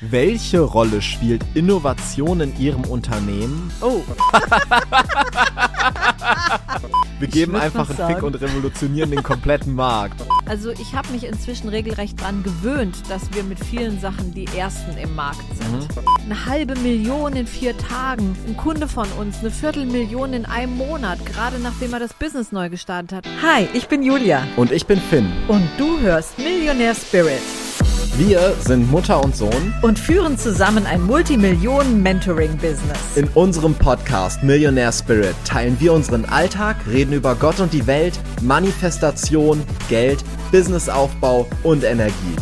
Welche Rolle spielt Innovation in Ihrem Unternehmen? Oh. Wir geben einfach einen Fick und revolutionieren den kompletten Markt. Also ich habe mich inzwischen regelrecht dran gewöhnt, dass wir mit vielen Sachen die Ersten im Markt sind. Eine halbe Million in vier Tagen. Ein Kunde von uns, eine Viertelmillion in einem Monat, gerade nachdem er das Business neu gestartet hat. Hi, ich bin Julia Und ich bin Finn. und du hörst Millionär Spirit Wir sind Mutter und Sohn. und führen zusammen ein Multimillionen-Mentoring-Business. In unserem Podcast Millionaire Spirit teilen wir unseren Alltag, reden über Gott und die Welt, Manifestation, Geld, Businessaufbau und Energie.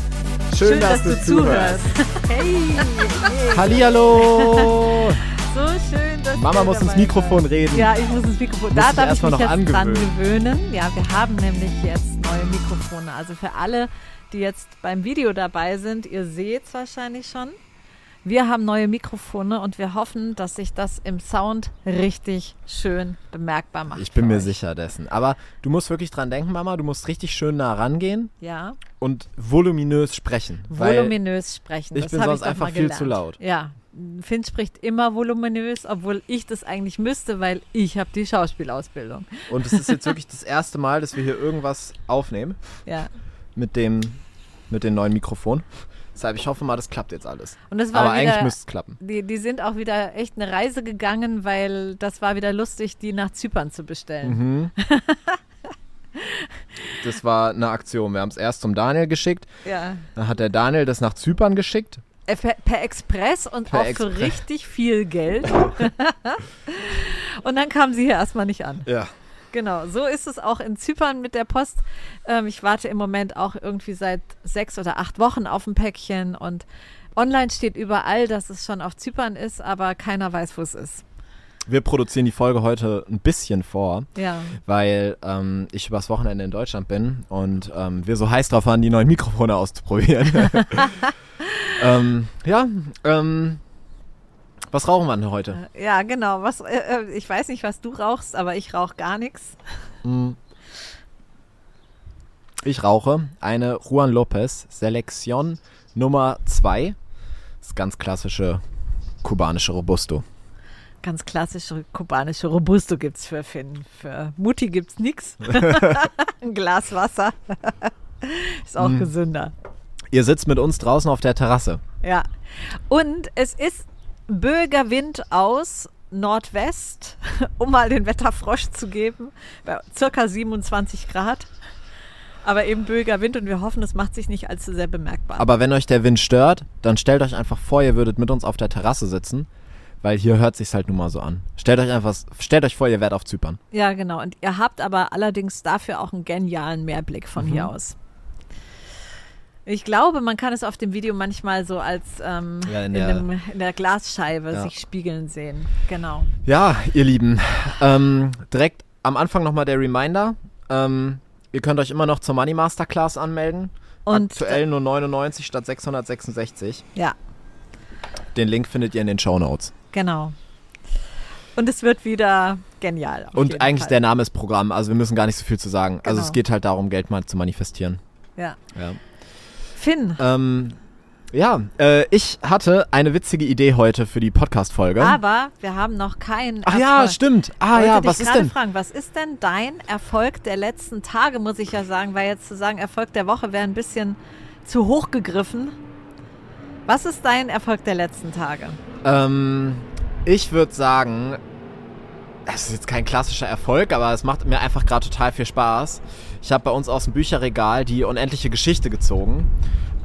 Schön, dass, du zuhörst. Hey, Hallihallo! So schön, dass Mama muss ins Mikrofon seid. reden. Ja, ich muss ins Mikrofon. Da darf ich mich noch jetzt dran angewöhnen. gewöhnen. Ja, wir haben nämlich jetzt neue Mikrofone. Also für alle, die jetzt beim Video dabei sind, ihr seht es wahrscheinlich schon. Wir haben neue Mikrofone und wir hoffen, dass sich das im Sound richtig schön bemerkbar macht. Ich bin mir euch. sicher dessen. Aber du musst wirklich dran denken, Mama, du musst richtig schön nah rangehen Ja, und voluminös sprechen. voluminös sprechen. ich das bin sonst doch einfach viel zu laut. Ja, Finn spricht immer voluminös, obwohl ich das eigentlich müsste, weil ich habe die Schauspielausbildung. Und es ist jetzt wirklich das erste Mal, dass wir hier irgendwas aufnehmen Ja. Mit dem mit dem neuen Mikrofon. Deshalb, ich hoffe mal, das klappt jetzt alles. Und das war Aber eigentlich wieder, müsste es klappen. Die, die sind auch wieder echt eine Reise gegangen, weil das war wieder lustig, die nach Zypern zu bestellen. Mhm. Das war eine Aktion. Wir haben es erst zum Daniel geschickt. Ja. Dann hat der Daniel das nach Zypern geschickt. Äh, Per, per Express und Per auch für Express. richtig viel Geld. und dann kam sie hier erstmal nicht an. Ja. Genau, so ist es auch in Zypern mit der Post. Ähm, ich warte im Moment auch irgendwie seit sechs oder acht Wochen auf ein Päckchen und online steht überall, dass es schon auf Zypern ist, aber keiner weiß, wo es ist. Wir produzieren die Folge heute ein bisschen vor, Ja. weil ähm, ich übers Wochenende in Deutschland bin und ähm, wir so heiß drauf waren, die neuen Mikrofone auszuprobieren. ähm, ja, ähm, was rauchen wir denn heute? Ja, genau. Was, äh, äh, ich weiß nicht, was du rauchst, aber ich rauche gar nichts. Ich rauche eine Juan Lopez Selektion Nummer 2. Das ganz klassische kubanische Robusto. Ganz klassische kubanische Robusto gibt's für Finn. Für Mutti gibt's nix. Ein Glas Wasser. ist auch gesünder. Ihr sitzt mit uns draußen auf der Terrasse. Ja. Und es ist böiger Wind aus Nordwest, um mal den Wetterfrosch zu geben, bei circa 27 Grad. Aber eben böiger Wind und wir hoffen, es macht sich nicht allzu sehr bemerkbar. Aber wenn euch der Wind stört, dann stellt euch einfach vor, ihr würdet mit uns auf der Terrasse sitzen, weil hier hört sich's halt nun mal so an. Stellt euch einfach, stellt euch vor, ihr wärt auf Zypern. Ja, genau. Und ihr habt aber allerdings dafür auch einen genialen Mehrblick von Mhm. hier aus. Ich glaube, man kann es auf dem Video manchmal so als ähm, Ja, in in, der- dem, in der Glasscheibe Ja. sich spiegeln sehen. Genau. Ja, ihr Lieben, ähm, direkt am Anfang nochmal der Reminder. Ähm, ihr könnt euch immer noch zur Money Masterclass anmelden. Und Aktuell nur 99 statt 666. Ja, Den Link findet ihr in den Show Notes. genau. Und es wird wieder genial. Und eigentlich Fall. der Name ist Programm, also wir müssen gar nicht so viel zu sagen. Also Genau. es geht halt darum, Geld mal zu manifestieren. Ja. Ja, Finn, ähm, ja äh, ich hatte eine witzige Idee heute für die Podcast-Folge. aber wir haben noch keinen Ach ja, Erfolg. stimmt. Ah Wollte ja, was ist denn? fragen, was ist denn dein Erfolg der letzten Tage, muss ich ja sagen, weil jetzt zu sagen, Erfolg der Woche wäre ein bisschen zu hoch gegriffen. Was ist dein Erfolg der letzten Tage? Ähm, ich würde sagen, es ist jetzt kein klassischer Erfolg, aber es macht mir einfach gerade total viel Spaß. Ich habe bei uns aus dem Bücherregal die unendliche Geschichte gezogen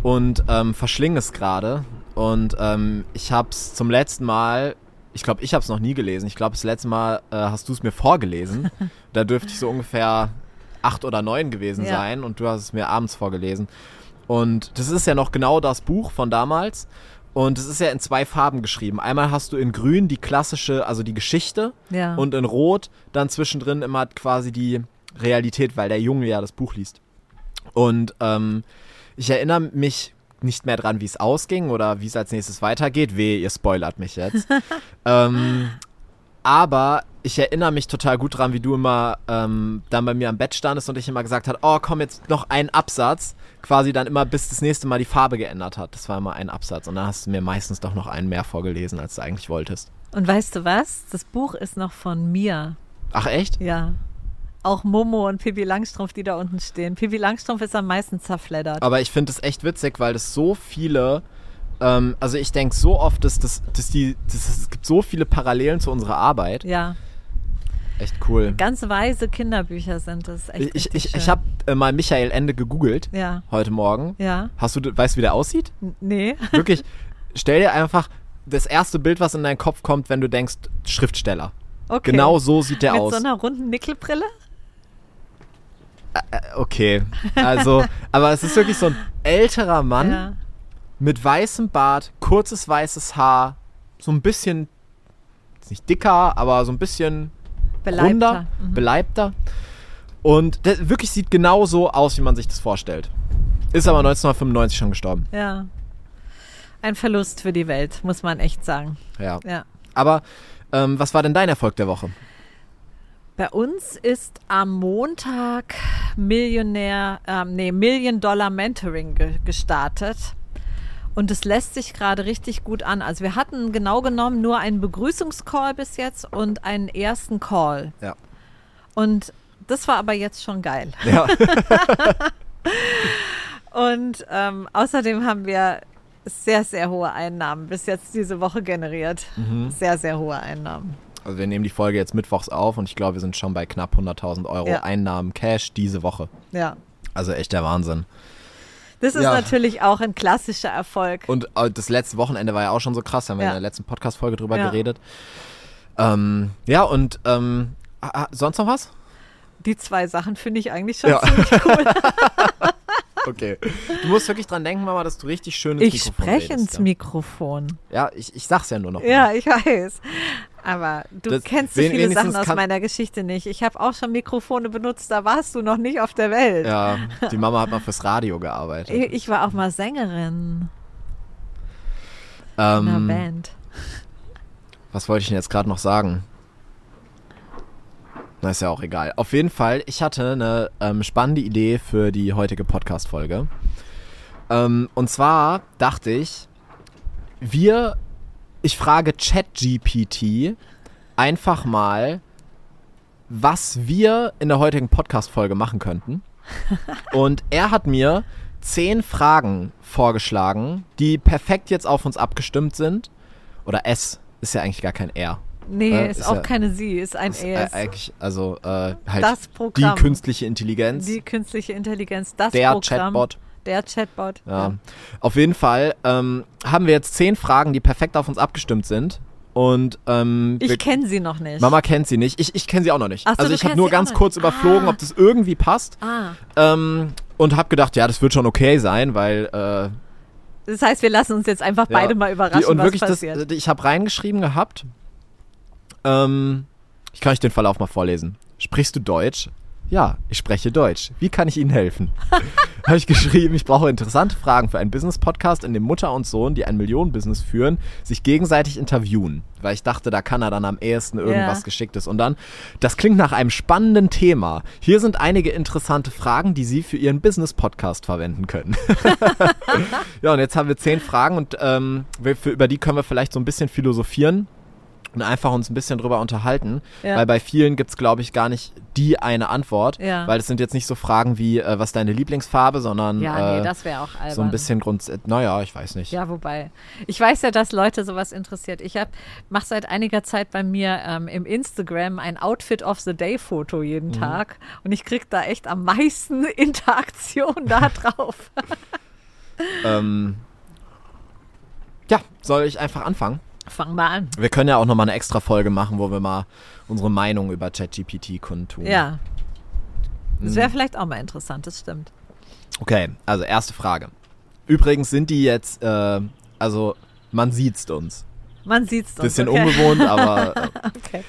und ähm, verschlinge es gerade. Und ähm, ich habe es zum letzten Mal, ich glaube, ich habe es noch nie gelesen. Ich glaube, das letzte Mal äh, hast du es mir vorgelesen. da dürfte ich so ungefähr acht oder neun gewesen Ja. sein und du hast es mir abends vorgelesen. Und das ist ja noch genau das Buch von damals. Und es ist ja in zwei Farben geschrieben. Einmal hast du in grün die klassische, also die Geschichte Ja. und in rot dann zwischendrin immer quasi die Realität, weil der Junge ja das Buch liest. Und ähm, ich erinnere mich nicht mehr dran, wie es ausging oder wie es als nächstes weitergeht. Weh, ihr spoilert mich jetzt. ähm, aber ich erinnere mich total gut dran, wie du immer ähm, dann bei mir am Bett standest und ich immer gesagt hast, oh, komm, jetzt noch ein Absatz. Quasi dann immer, bis das nächste Mal die Farbe geändert hat. Das war immer ein Absatz. Und dann hast du mir meistens doch noch einen mehr vorgelesen, als du eigentlich wolltest. Und weißt du was? Das Buch ist noch von mir. Ach, echt? Ja. Auch Momo und Pippi Langstrumpf, die da unten stehen. Pippi Langstrumpf ist am meisten zerfleddert. Aber ich finde es echt witzig, weil das so viele. Ähm, also ich denke so oft, dass, das, dass die. Dass es gibt so viele Parallelen zu unserer Arbeit. Ja. Echt cool. Ganz weise Kinderbücher sind das. Echt Ich, ich, ich habe äh, mal Michael Ende gegoogelt Ja. heute Morgen. Ja. Hast du, weißt du, wie der aussieht? Nee. Wirklich, stell dir einfach das erste Bild, was in deinen Kopf kommt, wenn du denkst, Schriftsteller. Okay. Genau so sieht der Mit aus. so einer runden Nickelbrille? Äh, okay, also, aber es ist wirklich so ein älterer Mann Ja. mit weißem Bart, kurzes weißes Haar, so ein bisschen, nicht dicker, aber so ein bisschen Beleibter. runder, Mhm. beleibter. Und der wirklich sieht genau so aus, wie man sich das vorstellt. Ist aber 1995 schon gestorben. Ja. Ein Verlust für die Welt, muss man echt sagen. Ja. Ja. Aber ähm, was war denn dein Erfolg der Woche? Bei uns ist am Montag Millionär, ähm, nee, Million Dollar Mentoring ge gestartet. Und es lässt sich gerade richtig gut an. Also wir hatten genau genommen nur einen Begrüßungscall bis jetzt und einen ersten Call. Ja. Und das war aber jetzt schon geil. Ja. Und ähm, außerdem haben wir sehr, sehr hohe Einnahmen bis jetzt diese Woche generiert. Sehr, sehr hohe Einnahmen. Also wir nehmen die Folge jetzt mittwochs auf und ich glaube, wir sind schon bei knapp 100.000 Euro Ja. Einnahmen Cash diese Woche. Ja. Also echt der Wahnsinn. Das ist Ja. natürlich auch ein klassischer Erfolg. Und äh, das letzte Wochenende war ja auch schon so krass, da haben wir Ja. in der letzten Podcast-Folge drüber Ja. geredet. Ähm, ja, und ähm, sonst noch was? Die zwei Sachen finde ich eigentlich schon Ja. ziemlich cool. Okay. Du musst wirklich dran denken, Mama, dass du richtig schön ins Ich Mikrofon spreche redest, ins ja. Mikrofon. Ja, ich, ich sag's ja nur noch. Ja, ich weiß. Aber du Das- kennst so viele Sachen aus meiner Geschichte nicht. Ich habe auch schon Mikrofone benutzt, da warst du noch nicht auf der Welt. Ja, die Mama hat mal fürs Radio gearbeitet. Ich, ich war auch mal Sängerin in einer Ähm, Band. Was wollte ich denn jetzt gerade noch sagen? Na, ist ja auch egal. Auf jeden Fall, ich hatte eine ähm, spannende Idee für die heutige Podcast-Folge. Ähm, und zwar dachte ich, wir, ich frage ChatGPT einfach mal, was wir in der heutigen Podcast-Folge machen könnten. Und er hat mir zehn Fragen vorgeschlagen, die perfekt jetzt auf uns abgestimmt sind. Oder S ist ja eigentlich gar kein R. Nee, äh, ist, ist auch ja- keine sie, ist ein Ist, äh, ES. eigentlich, also äh, halt das die Programm. künstliche Intelligenz, Die künstliche Intelligenz, das der Programm. Chatbot. Der Chatbot. Ja. Auf jeden Fall ähm, haben wir jetzt zehn Fragen, die perfekt auf uns abgestimmt sind. Und ähm, Ich kenne sie noch nicht. Mama kennt sie nicht. Ich, ich kenne sie auch noch nicht. So, also ich habe nur ganz kurz nicht. überflogen, Ah. ob das irgendwie passt. Ah, Ähm, und habe gedacht, ja, das wird schon okay sein, weil äh, das heißt, wir lassen uns jetzt einfach Ja, beide mal überraschen, die, und was wirklich passiert. das, ich habe reingeschrieben gehabt. Ähm, ich kann euch den Verlauf mal vorlesen. Sprichst du Deutsch? Ja, ich spreche Deutsch. Wie kann ich Ihnen helfen? habe ich geschrieben, ich brauche interessante Fragen für einen Business-Podcast, in dem Mutter und Sohn, die ein Millionen-Business führen, sich gegenseitig interviewen. Weil ich dachte, da kann er dann am ehesten irgendwas Ja. Geschicktes. Und dann, das klingt nach einem spannenden Thema. Hier sind einige interessante Fragen, die Sie für Ihren Business-Podcast verwenden können. Ja, und jetzt haben wir zehn Fragen und ähm, wir, für, über die können wir vielleicht so ein bisschen philosophieren und einfach uns ein bisschen drüber unterhalten. Ja. Weil bei vielen gibt es, glaube ich, gar nicht die eine Antwort. Ja. Weil es sind jetzt nicht so Fragen wie, äh, was ist deine Lieblingsfarbe, sondern ja, äh, nee, das wäre auch albern. so ein bisschen Grund. äh, Naja, ich weiß nicht. Ja, wobei. Ich weiß ja, dass Leute sowas interessiert. Ich mache seit einiger Zeit bei mir ähm, im Instagram ein Outfit of the Day Foto jeden Mhm. Tag und ich kriege da echt am meisten Interaktion da drauf. Ähm, ja, soll ich einfach anfangen? Fang mal an. Wir können ja auch nochmal eine extra Folge machen, wo wir mal unsere Meinung über ChatGPT kundtun. Ja. Das wäre vielleicht auch mal interessant, das stimmt. Okay, also erste Frage. Übrigens sind die jetzt, äh, also man sieht's uns. Man sieht's uns. Bisschen okay. ungewohnt, aber äh, Okay.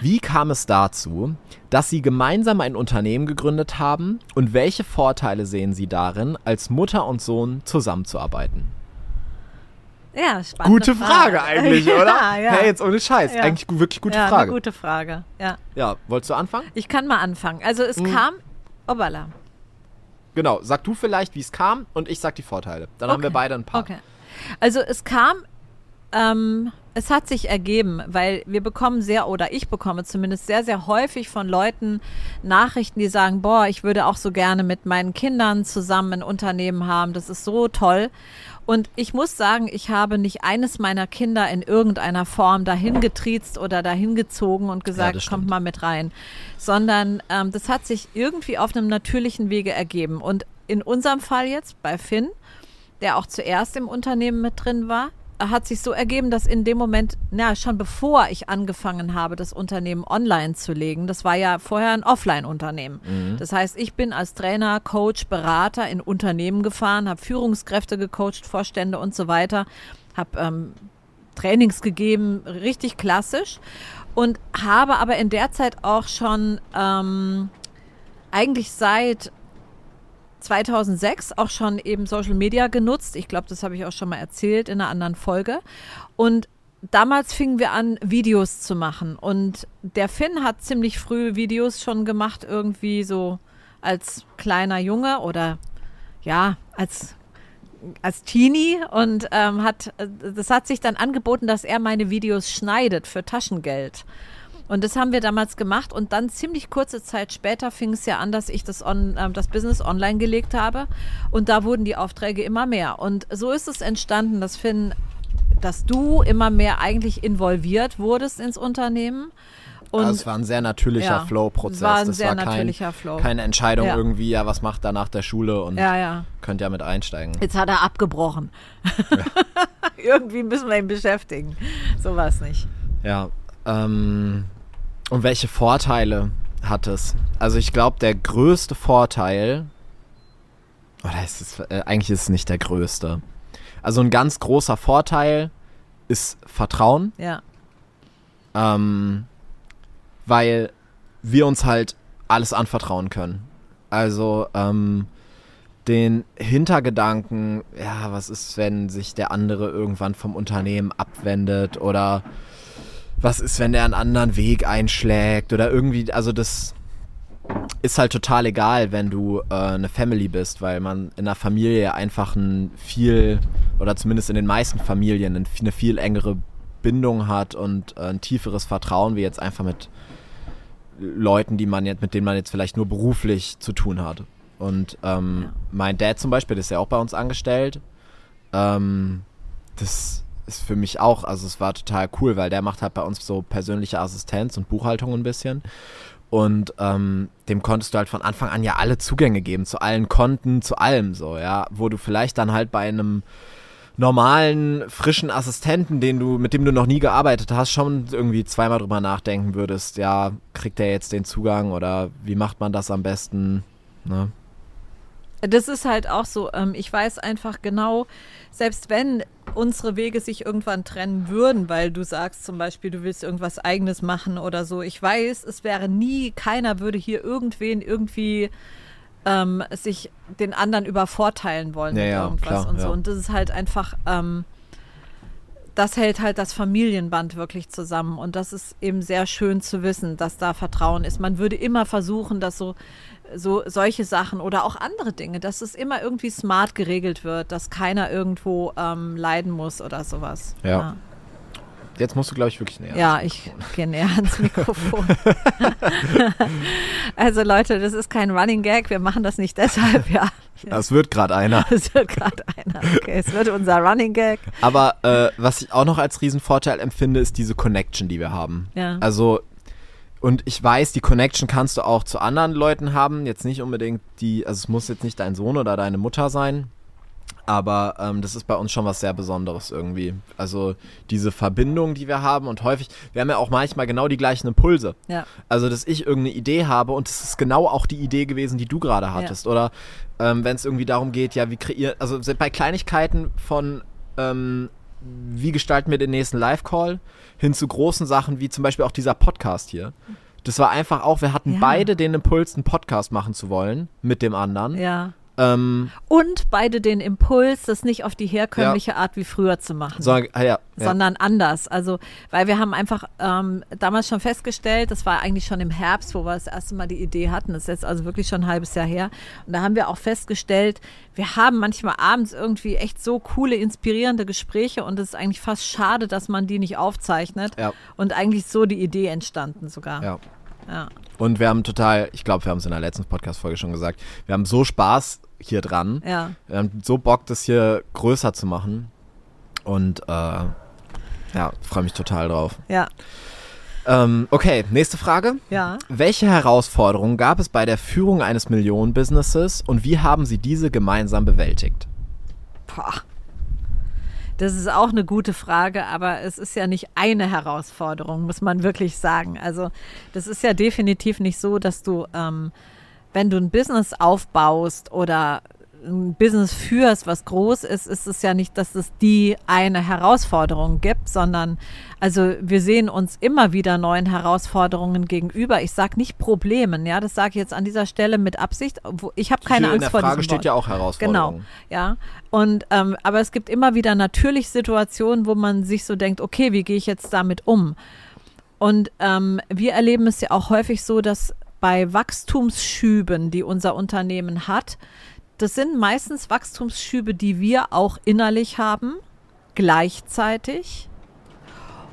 wie kam es dazu, dass Sie gemeinsam ein Unternehmen gegründet haben und welche Vorteile sehen Sie darin, als Mutter und Sohn zusammenzuarbeiten? Ja, spannend. Gute Frage, eigentlich, oder? ja, ja. Hey, jetzt ohne Scheiß. Ja. Eigentlich wirklich gute ja, Frage. Eine gute Frage, ja. Ja, wolltest du anfangen? Ich kann mal anfangen. Also es Mhm. kam, obala. Genau, sag du vielleicht, wie es kam und ich sag die Vorteile. Dann haben wir Okay. beide ein paar. Okay. Also es kam, ähm, es hat sich ergeben, weil wir bekommen sehr, oder ich bekomme zumindest sehr, sehr häufig von Leuten Nachrichten, die sagen, boah, ich würde auch so gerne mit meinen Kindern zusammen ein Unternehmen haben. Das ist so toll. Und ich muss sagen, ich habe nicht eines meiner Kinder in irgendeiner Form dahin getriezt oder dahin gezogen und gesagt, das kommt mal mit rein. Sondern ähm, das hat sich irgendwie auf einem natürlichen Wege ergeben. Und in unserem Fall jetzt bei Finn, der auch zuerst im Unternehmen mit drin war, hat sich so ergeben, dass in dem Moment, na, schon bevor ich angefangen habe, das Unternehmen online zu legen, das war ja vorher ein Offline-Unternehmen. Das heißt, ich bin als Trainer, Coach, Berater in Unternehmen gefahren, habe Führungskräfte gecoacht, Vorstände und so weiter, habe ähm, Trainings gegeben, richtig klassisch und habe aber in der Zeit auch schon ähm, eigentlich seit 2006 auch schon eben Social Media genutzt. Ich glaube, das habe ich auch schon mal erzählt in einer anderen Folge. Und damals fingen wir an, Videos zu machen. Und der Finn hat ziemlich früh Videos schon gemacht, irgendwie so als kleiner Junge oder ja, als als Teenie und ähm, hat äh, das hat sich dann angeboten, dass er meine Videos schneidet für Taschengeld. Und das haben wir damals gemacht und dann ziemlich kurze Zeit später fing es ja an, dass ich das, on, ähm, das Business online gelegt habe und da wurden die Aufträge immer mehr. Und so ist es entstanden, dass Finn, dass du immer mehr eigentlich involviert wurdest ins Unternehmen. Und Also es war ein sehr natürlicher Ja, Flow-Prozess. es war ein das sehr war kein, natürlicher Flow. keine Entscheidung Ja. irgendwie, ja, was macht er nach der Schule und ja, ja. könnt ja mit einsteigen. Jetzt hat er abgebrochen. Irgendwie müssen wir ihn beschäftigen. So war es nicht. Ja. Ähm, und welche Vorteile hat es? Also ich glaube, der größte Vorteil, oder ist es, äh, eigentlich ist es nicht der größte. Also ein ganz großer Vorteil ist Vertrauen. Ja, ähm, weil wir uns halt alles anvertrauen können. Also ähm, den Hintergedanken, ja, was ist, wenn sich der andere irgendwann vom Unternehmen abwendet oder was ist, wenn der einen anderen Weg einschlägt oder irgendwie, also das ist halt total egal, wenn du äh, eine Family bist, weil man in einer Familie einfach ein viel, oder zumindest in den meisten Familien, ein, eine viel engere Bindung hat und äh, ein tieferes Vertrauen, wie jetzt einfach mit Leuten, die man jetzt, mit denen man jetzt vielleicht nur beruflich zu tun hat. Und ähm, Ja. mein Dad zum Beispiel, der ist ja auch bei uns angestellt. Ähm, das ist für mich auch, also es war total cool, weil der macht halt bei uns so persönliche Assistenz und Buchhaltung ein bisschen. Und ähm, dem konntest du halt von Anfang an ja alle Zugänge geben, zu allen Konten, zu allem so, ja. Wo du vielleicht dann halt bei einem normalen, frischen Assistenten, den du, mit dem du noch nie gearbeitet hast, schon irgendwie zweimal drüber nachdenken würdest, ja, kriegt der jetzt den Zugang oder wie macht man das am besten? Ne? das ist halt auch so. Ähm, ich weiß einfach genau, selbst wenn unsere Wege sich irgendwann trennen würden, weil du sagst zum Beispiel, du willst irgendwas Eigenes machen oder so. Ich weiß, es wäre nie, keiner würde hier irgendwen irgendwie ähm, sich den anderen übervorteilen wollen Ja, mit ja, irgendwas klar, und so. ja. Und das ist halt einfach, ähm, das hält halt das Familienband wirklich zusammen. Und das ist eben sehr schön zu wissen, dass da Vertrauen ist. Man würde immer versuchen, dass so, so solche Sachen oder auch andere Dinge, dass es immer irgendwie smart geregelt wird, dass keiner irgendwo ähm, leiden muss oder sowas. Ja. Jetzt musst du, glaube ich, wirklich näher. Ja, ich gehe näher ans Mikrofon. also Leute, das ist kein Running Gag. Wir machen das nicht deshalb. Ja, Das wird gerade einer. es wird gerade einer. Okay, es wird unser Running Gag. Aber äh, was ich auch noch als Riesenvorteil empfinde, ist diese Connection, die wir haben. Ja. Also, und ich weiß, die Connection kannst du auch zu anderen Leuten haben. Jetzt nicht unbedingt die, also es muss jetzt nicht dein Sohn oder deine Mutter sein. Aber ähm, das ist bei uns schon was sehr Besonderes irgendwie. Also diese Verbindung, die wir haben und häufig, wir haben ja auch manchmal genau die gleichen Impulse. Ja. Also, dass ich irgendeine Idee habe und es ist genau auch die Idee gewesen, die du gerade hattest. Oder ähm, wenn es irgendwie darum geht, ja, wie kreieren, also bei Kleinigkeiten von, ähm, wie gestalten wir den nächsten Live-Call, hin zu großen Sachen wie zum Beispiel auch dieser Podcast hier. Das war einfach auch, wir hatten Ja. beide den Impuls, einen Podcast machen zu wollen mit dem anderen. Ja. Ähm, Und beide den Impuls, das nicht auf die herkömmliche Art wie früher zu machen. so, ah, ja, ja. sondern anders. Also, weil wir haben einfach ähm, damals schon festgestellt, das war eigentlich schon im Herbst, wo wir das erste Mal die Idee hatten, das ist jetzt also wirklich schon ein halbes Jahr her. Und da haben wir auch festgestellt, wir haben manchmal abends irgendwie echt so coole, inspirierende Gespräche und es ist eigentlich fast schade, dass man die nicht aufzeichnet. Ja. Und eigentlich so die Idee entstanden sogar. ja. Und wir haben total, ich glaube, wir haben es in der letzten Podcast-Folge schon gesagt, wir haben so Spaß hier dran. Ja. Wir haben so Bock, das hier größer zu machen. Und äh, ja, freue mich total drauf. Ja. Ähm, okay, nächste Frage. Ja. Welche Herausforderungen gab es bei der Führung eines Millionen-Businesses und wie haben Sie diese gemeinsam bewältigt? Boah. Das ist auch eine gute Frage, aber es ist ja nicht eine Herausforderung, muss man wirklich sagen. Also das ist ja definitiv nicht so, dass du, ähm, wenn du ein Business aufbaust oder ein Business führst, was groß ist, ist es ja nicht, dass es die eine Herausforderung gibt, sondern also wir sehen uns immer wieder neuen Herausforderungen gegenüber. Ich sage nicht Problemen, ja, das sage ich jetzt an dieser Stelle mit Absicht. Wo, ich habe keine Angst in vor der Frage diesem steht Wort. ja auch Herausforderungen. Genau, ja. Und ähm, aber es gibt immer wieder natürlich Situationen, wo man sich so denkt, okay, wie gehe ich jetzt damit um? Und ähm, wir erleben es ja auch häufig so, dass bei Wachstumsschüben, die unser Unternehmen hat, das sind meistens Wachstumsschübe, die wir auch innerlich haben, gleichzeitig.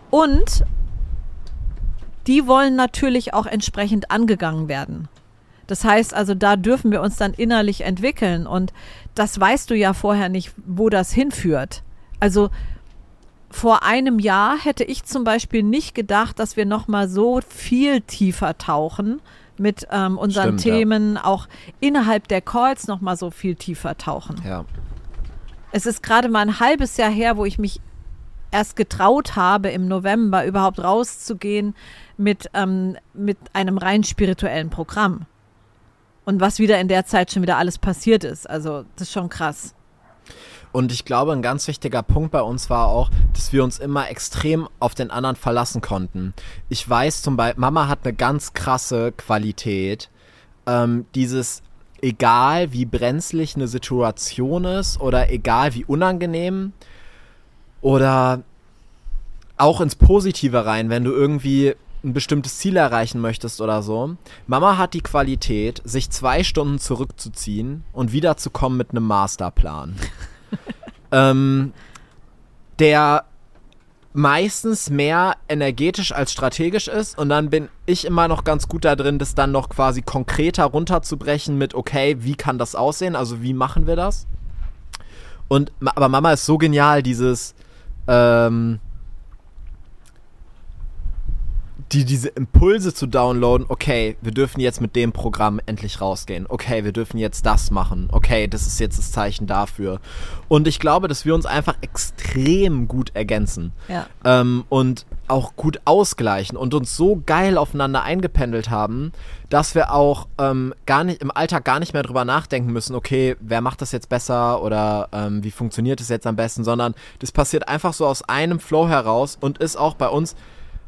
Und die wollen natürlich auch entsprechend angegangen werden. Das heißt also, da dürfen wir uns dann innerlich entwickeln und das weißt du ja vorher nicht, wo das hinführt. Also vor einem Jahr hätte ich zum Beispiel nicht gedacht, dass wir noch mal so viel tiefer tauchen mit ähm, unseren Stimmt, ja. Themen, auch innerhalb der Calls noch mal so viel tiefer tauchen. Ja. Es ist gerade mal ein halbes Jahr her, wo ich mich erst getraut habe, im November überhaupt rauszugehen mit, ähm, mit einem rein spirituellen Programm. Und was wieder in der Zeit schon wieder alles passiert ist. Also, das ist schon krass. Und ich glaube, ein ganz wichtiger Punkt bei uns war auch, dass wir uns immer extrem auf den anderen verlassen konnten. Ich weiß zum Beispiel, Mama hat eine ganz krasse Qualität. Ähm, dieses, egal wie brenzlig eine Situation ist oder egal wie unangenehm oder auch ins Positive rein, wenn du irgendwie ein bestimmtes Ziel erreichen möchtest oder so. Mama hat die Qualität, sich zwei Stunden zurückzuziehen und wiederzukommen mit einem Masterplan. ähm, der meistens mehr energetisch als strategisch ist und dann bin ich immer noch ganz gut da drin, das dann noch quasi konkreter runterzubrechen mit, okay, wie kann das aussehen, also wie machen wir das? Und, aber Mama ist so genial, dieses, ähm, die, diese Impulse zu downloaden, okay, wir dürfen jetzt mit dem Programm endlich rausgehen. Okay, wir dürfen jetzt das machen. Okay, das ist jetzt das Zeichen dafür. Und ich glaube, dass wir uns einfach extrem gut ergänzen. Ja. Ähm, und auch gut ausgleichen und uns so geil aufeinander eingependelt haben, dass wir auch ähm, gar nicht im Alltag gar nicht mehr drüber nachdenken müssen, okay, wer macht das jetzt besser oder ähm, wie funktioniert es jetzt am besten, sondern das passiert einfach so aus einem Flow heraus und ist auch bei uns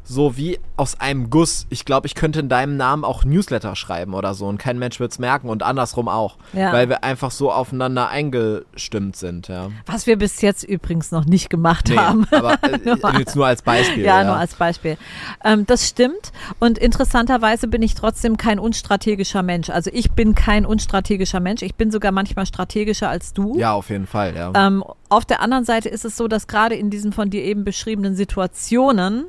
so wie aus einem Guss. Ich glaube, ich könnte in deinem Namen auch Newsletter schreiben oder so und kein Mensch wird es merken und andersrum auch, Ja. weil wir einfach so aufeinander eingestimmt sind, ja. Was wir bis jetzt übrigens noch nicht gemacht Nee, haben. aber äh, jetzt nur als Beispiel. Ja, nur als Beispiel. Ähm, das stimmt. Und interessanterweise bin ich trotzdem kein unstrategischer Mensch. Also ich bin kein unstrategischer Mensch. Ich bin sogar manchmal strategischer als du. Ja, auf jeden Fall, ja. Ähm, auf der anderen Seite ist es so, dass gerade in diesen von dir eben beschriebenen Situationen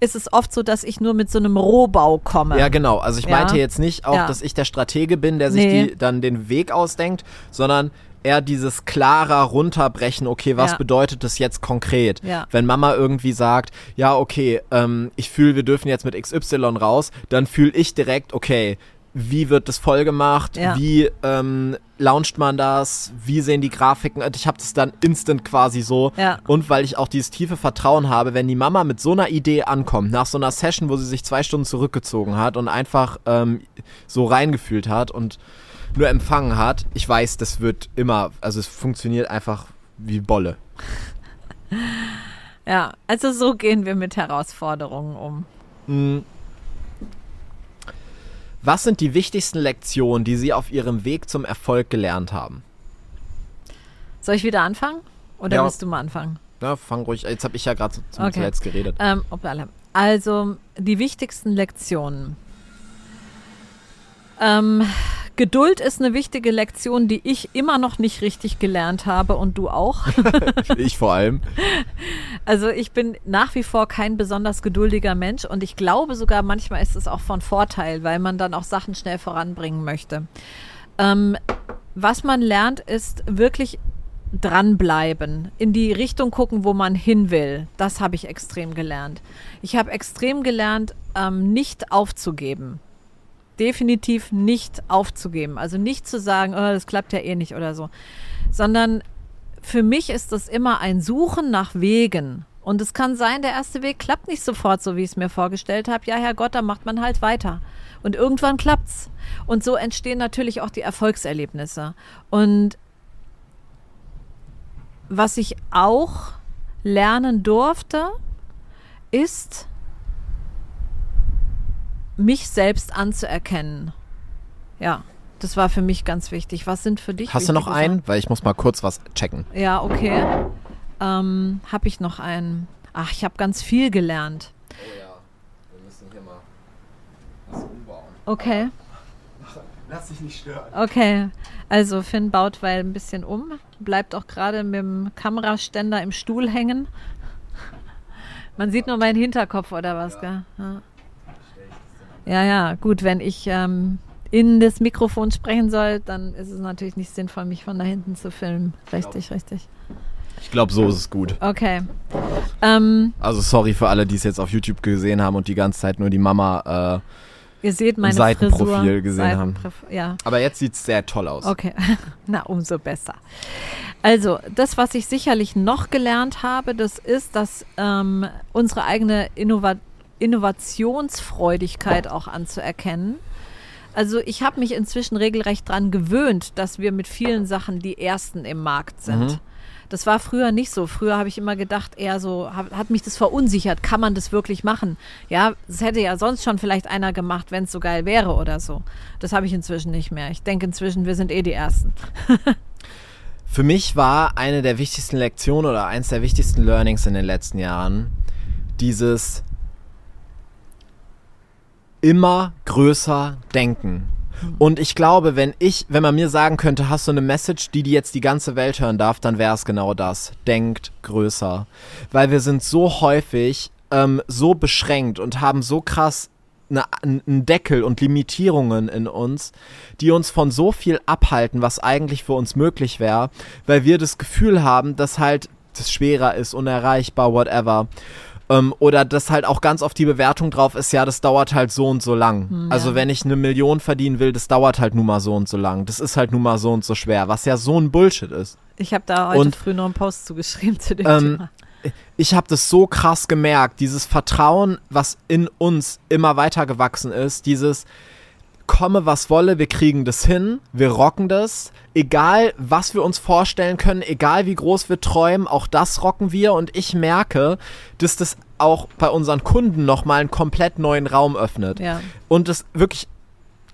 ist es oft so, dass ich nur mit so einem Rohbau komme. Ja, genau. Also ich Ja. meinte jetzt nicht auch, Ja. dass ich der Stratege bin, der sich Nee. die, dann den Weg ausdenkt, sondern eher dieses klarer runterbrechen, okay, was Ja. bedeutet das jetzt konkret? Ja. Wenn Mama irgendwie sagt, ja, okay, ähm, ich fühle, wir dürfen jetzt mit XY raus, dann fühle ich direkt, okay, wie wird das voll gemacht? Ja. Wie ähm, launcht man das? Wie sehen die Grafiken? Und ich habe das dann instant quasi so. Ja. Und weil ich auch dieses tiefe Vertrauen habe, wenn die Mama mit so einer Idee ankommt, nach so einer Session, wo sie sich zwei Stunden zurückgezogen hat und einfach ähm, so reingefühlt hat und nur empfangen hat, ich weiß, das wird immer, also es funktioniert einfach wie Bolle. Ja, also so gehen wir mit Herausforderungen um. Mhm. Was sind die wichtigsten Lektionen, die Sie auf Ihrem Weg zum Erfolg gelernt haben? Soll ich wieder anfangen? Oder Ja. willst du mal anfangen? Na, fang ruhig. Jetzt habe ich ja gerade Okay. zuletzt geredet. Ähm. Also, die wichtigsten Lektionen. Ähm, Geduld ist eine wichtige Lektion, die ich immer noch nicht richtig gelernt habe und du auch. ich vor allem. Also ich bin nach wie vor kein besonders geduldiger Mensch und ich glaube sogar manchmal ist es auch von Vorteil, weil man dann auch Sachen schnell voranbringen möchte. Ähm, was man lernt, ist wirklich dranbleiben, in die Richtung gucken, wo man hin will. Das habe ich extrem gelernt. Ich habe extrem gelernt, ähm, nicht aufzugeben. Definitiv nicht aufzugeben. Also nicht zu sagen, oh, das klappt ja eh nicht oder so, sondern für mich ist das immer ein Suchen nach Wegen. Und es kann sein, der erste Weg klappt nicht sofort so, wie ich es mir vorgestellt habe. Ja, Herrgott, da macht man halt weiter. Und irgendwann klappt's. Und so entstehen natürlich auch die Erfolgserlebnisse. Und was ich auch lernen durfte, ist, mich selbst anzuerkennen. Ja, das war für mich ganz wichtig. Was sind für dich Hast du noch Sachen? einen? Weil ich muss mal kurz was checken. Ja, okay. Ähm, habe ich noch einen? Ach, ich habe ganz viel gelernt. Oh ja, wir müssen hier mal was umbauen. Okay, Lass dich nicht stören. okay. Also Finn baut weil ein bisschen um, bleibt auch gerade mit dem Kameraständer im Stuhl hängen. Man sieht nur meinen Hinterkopf oder was, gell? Ja. Ja, ja, gut, wenn ich ähm, in das Mikrofon sprechen soll, dann ist es natürlich nicht sinnvoll, mich von da hinten zu filmen. Richtig, richtig. Ich glaube, so ist es gut. Okay. Ähm, Also sorry für alle, die es jetzt auf YouTube gesehen haben und die ganze Zeit nur die Mama. Äh, ihr seht meine Seitenprofil Frisur. gesehen haben. Ja. aber jetzt sieht es sehr toll aus. Okay, na umso besser. Also, das, was ich sicherlich noch gelernt habe, das ist, dass ähm, unsere eigene Innova Innovationsfreudigkeit auch anzuerkennen. Also ich habe mich inzwischen regelrecht daran gewöhnt, dass wir mit vielen Sachen die Ersten im Markt sind. Mhm. Das war früher nicht so. Früher habe ich immer gedacht, eher so, hat, hat mich das verunsichert. Kann man das wirklich machen? Ja, das hätte ja sonst schon vielleicht einer gemacht, wenn es so geil wäre oder so. Das habe ich inzwischen nicht mehr. Ich denke inzwischen, wir sind eh die Ersten. Für mich war eine der wichtigsten Lektionen oder eins der wichtigsten Learnings in den letzten Jahren dieses immer größer denken. Und ich glaube, wenn ich, wenn man mir sagen könnte, hast du eine Message, die die jetzt die ganze Welt hören darf, dann wäre es genau das. Denkt größer. Weil wir sind so häufig ähm, so beschränkt und haben so krass eine, einen Deckel und Limitierungen in uns, die uns von so viel abhalten, was eigentlich für uns möglich wäre, weil wir das Gefühl haben, dass halt das schwerer ist, unerreichbar, whatever. Ähm, oder dass halt auch ganz oft die Bewertung drauf ist, ja, das dauert halt so und so lang. Hm, also ja. wenn ich eine Million verdienen will, das dauert halt nun mal so und so lang. Das ist halt nun mal so und so schwer, was ja so ein Bullshit ist. Ich habe da heute Und- früh noch einen Post zugeschrieben zu dem Ähm, Thema. ich habe das so krass gemerkt, dieses Vertrauen, was in uns immer weiter gewachsen ist, dieses komme was wolle, wir kriegen das hin, wir rocken das, egal was wir uns vorstellen können, egal wie groß wir träumen, auch das rocken wir und ich merke, dass das auch bei unseren Kunden nochmal einen komplett neuen Raum öffnet. Ja. Und das wirklich,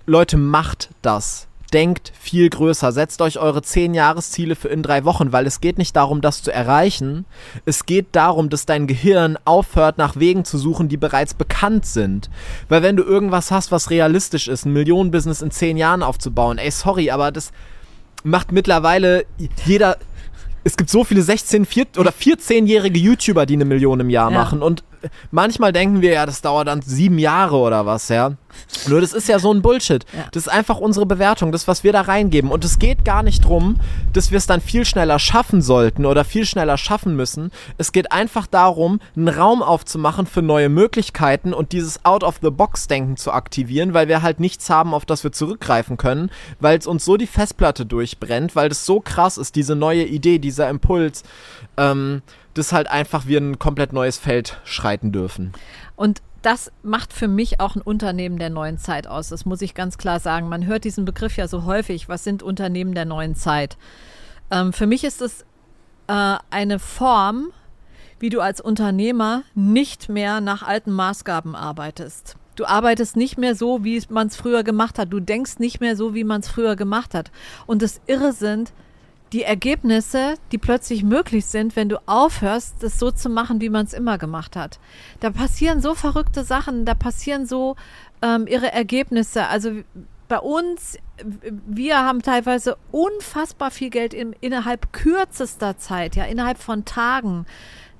Leute, macht das. Denkt viel größer. Setzt euch eure 10 Jahresziele für in drei Wochen, weil es geht nicht darum, das zu erreichen. Es geht darum, dass dein Gehirn aufhört, nach Wegen zu suchen, die bereits bekannt sind. Weil wenn du irgendwas hast, was realistisch ist, ein Millionenbusiness in 10 Jahren aufzubauen, ey, sorry, aber das macht mittlerweile jeder. Es gibt so viele 16, 4 oder 14-jährige YouTuber, die eine Million im Jahr Ja. machen. Und manchmal denken wir, ja, das dauert dann sieben Jahre oder was, ja. Nur das ist ja so ein Bullshit. Ja. Das ist einfach unsere Bewertung, das, was wir da reingeben. Und es geht gar nicht drum, dass wir es dann viel schneller schaffen sollten oder viel schneller schaffen müssen. Es geht einfach darum, einen Raum aufzumachen für neue Möglichkeiten und dieses Out-of-the-Box-Denken zu aktivieren, weil wir halt nichts haben, auf das wir zurückgreifen können, weil es uns so die Festplatte durchbrennt, weil das so krass ist, diese neue Idee, dieser Impuls, ähm, dass halt einfach wir ein komplett neues Feld schreiten dürfen. Und das macht für mich auch ein Unternehmen der neuen Zeit aus. Das muss ich ganz klar sagen. Man hört diesen Begriff ja so häufig. Was sind Unternehmen der neuen Zeit? Ähm, für mich ist es äh, eine Form, wie du als Unternehmer nicht mehr nach alten Maßgaben arbeitest. Du arbeitest nicht mehr so, wie man es früher gemacht hat. Du denkst nicht mehr so, wie man es früher gemacht hat. Und das Irre sind die Ergebnisse, die plötzlich möglich sind, wenn du aufhörst, das so zu machen, wie man es immer gemacht hat. Da passieren so verrückte Sachen, da passieren so ähm, irre Ergebnisse. Also bei uns, wir haben teilweise unfassbar viel Geld in, innerhalb kürzester Zeit, ja, innerhalb von Tagen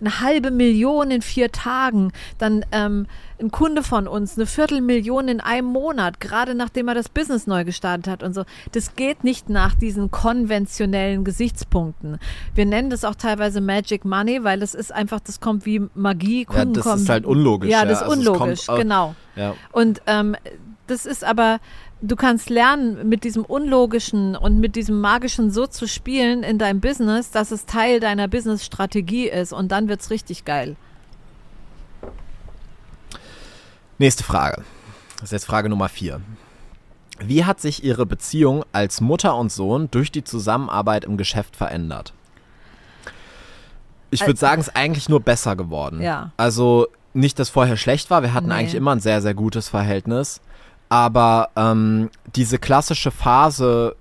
eine halbe Million in vier Tagen, dann ähm, ein Kunde von uns eine Viertelmillion in einem Monat, gerade nachdem er das Business neu gestartet hat und so. Das geht nicht nach diesen konventionellen Gesichtspunkten. Wir nennen das auch teilweise Magic Money, weil es ist einfach, das kommt wie Magie. Kunden ja, das ist halt unlogisch. Ja, das ist ja. also unlogisch, genau. Ja. Und ähm, das ist aber du kannst lernen, mit diesem Unlogischen und mit diesem Magischen so zu spielen in deinem Business, dass es Teil deiner Business-Strategie ist und dann wird es richtig geil. Nächste Frage. Das ist jetzt Frage Nummer vier. Wie hat sich Ihre Beziehung als Mutter und Sohn durch die Zusammenarbeit im Geschäft verändert? Ich würde sagen, es ist eigentlich nur besser geworden. Ja. Also nicht, dass vorher schlecht war. Wir hatten Nee. eigentlich immer ein sehr, sehr gutes Verhältnis. Aber ähm, diese klassische Phase,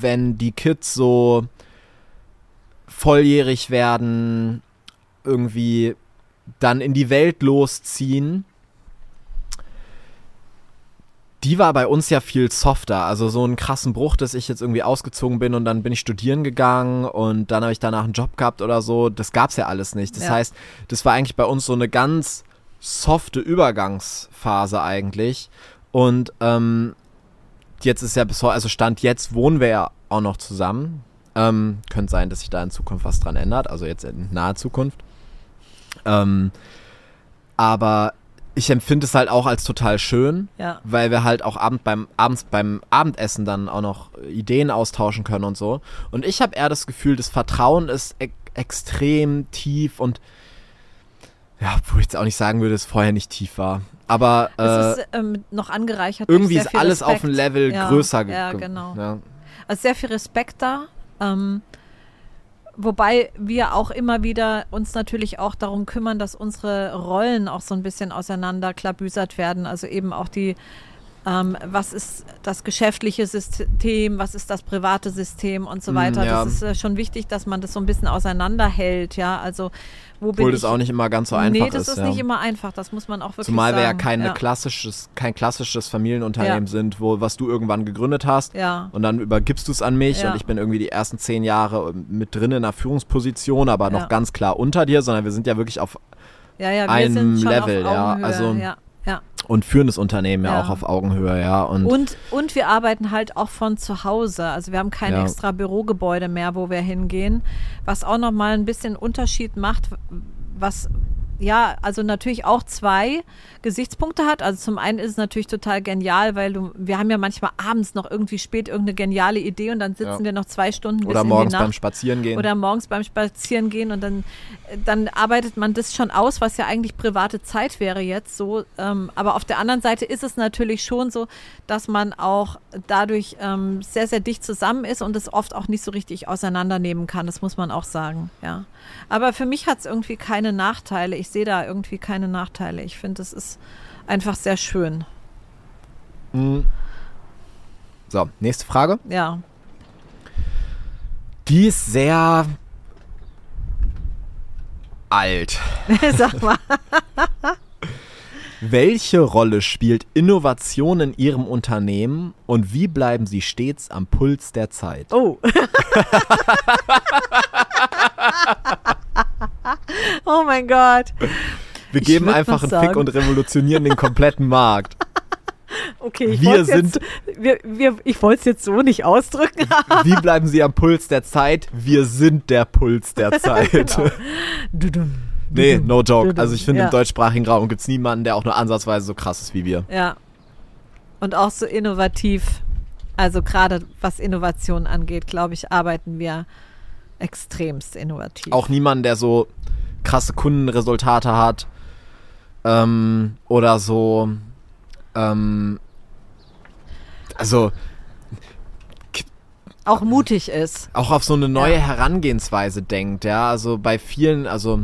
wenn die Kids so volljährig werden, irgendwie dann in die Welt losziehen, die war bei uns ja viel softer. Also so einen krassen Bruch, dass ich jetzt irgendwie ausgezogen bin und dann bin ich studieren gegangen und dann habe ich danach einen Job gehabt oder so. Das gab's ja alles nicht. Das Ja. heißt, das war eigentlich bei uns so eine ganz softe Übergangsphase eigentlich. Und ähm, jetzt ist ja bis heute, also Stand jetzt wohnen wir ja auch noch zusammen. Ähm, könnte sein, dass sich da in Zukunft was dran ändert, also jetzt in naher Zukunft. Ähm, aber ich empfinde es halt auch als total schön, Ja. weil wir halt auch abend beim, abends beim Abendessen dann auch noch Ideen austauschen können und so. Und ich habe eher das Gefühl, das Vertrauen ist e extrem tief und ja, wo ich jetzt auch nicht sagen würde, dass es vorher nicht tief war. Aber äh, Es ist ähm, noch angereichert. irgendwie ist alles auf ein Level Ja, größer ge- Ja, ge- genau. Ja. Also sehr viel Respekt da. Ähm, wobei wir auch immer wieder uns natürlich auch darum kümmern, dass unsere Rollen auch so ein bisschen auseinanderklabüsert werden. Also eben auch die, was ist das geschäftliche System, was ist das private System und so Mm, weiter. ja. Das ist äh, schon wichtig, dass man das so ein bisschen auseinanderhält. Ja, also wo Obwohl das auch nicht immer ganz so einfach nee, das ist, ja. nicht immer einfach. Das muss man auch wirklich Zumal wir ja sagen. kein ja. klassisches, kein klassisches Familienunternehmen sind, wo was du irgendwann gegründet hast. Ja. Und dann übergibst du es an mich und ich bin irgendwie die ersten zehn Jahre mit drin in einer Führungsposition, aber noch ganz klar unter dir, sondern wir sind ja wirklich auf Ja, ja, wir einem sind schon Level, auf ja. Also- ja, und führen das Unternehmen ja, Ja. auch auf Augenhöhe, ja. Und, Und, und wir arbeiten halt auch von zu Hause. Also wir haben kein Ja. extra Bürogebäude mehr, wo wir hingehen, was auch nochmal ein bisschen Unterschied macht, was ja, also natürlich auch zwei Gesichtspunkte hat. Also zum einen ist es natürlich total genial, weil du, wir haben ja manchmal abends noch irgendwie spät irgendeine geniale Idee und dann sitzen Ja. wir noch zwei Stunden oder morgens beim Spazierengehen. Oder morgens beim Spazierengehen und dann, dann arbeitet man das schon aus, was ja eigentlich private Zeit wäre jetzt so. Ähm, aber auf der anderen Seite ist es natürlich schon so, dass man auch dadurch ähm, sehr, sehr dicht zusammen ist und es oft auch nicht so richtig auseinandernehmen kann. Das muss man auch sagen, ja. Aber für mich hat es irgendwie keine Nachteile. Ich sehe da irgendwie keine Nachteile. Ich finde, es ist einfach sehr schön. Mhm. So, nächste Frage. Ja. Die ist sehr alt. Sag mal. Welche Rolle spielt Innovation in Ihrem Unternehmen und wie bleiben Sie stets am Puls der Zeit? Oh. oh mein Gott. Wir Ich geben einfach einen Fick sagen- und revolutionieren den kompletten Markt. Okay, ich Wir sind- Jetzt, wir, wir, ich wollte es jetzt so nicht ausdrücken. Wie bleiben Sie am Puls der Zeit? Wir sind der Puls der Zeit. Genau. Dudum, nee, dudum, no joke. Also ich finde, ja. im deutschsprachigen Raum gibt es niemanden, der auch nur ansatzweise so krass ist wie wir. Ja. Und auch so innovativ. Also gerade was Innovation angeht, glaube ich, arbeiten wir extremst innovativ. Auch niemanden, der so krasse Kundenresultate hat. Ähm, oder so. Ähm, also auch mutig ist. auch auf so eine neue Ja. Herangehensweise denkt, ja. Also bei vielen, also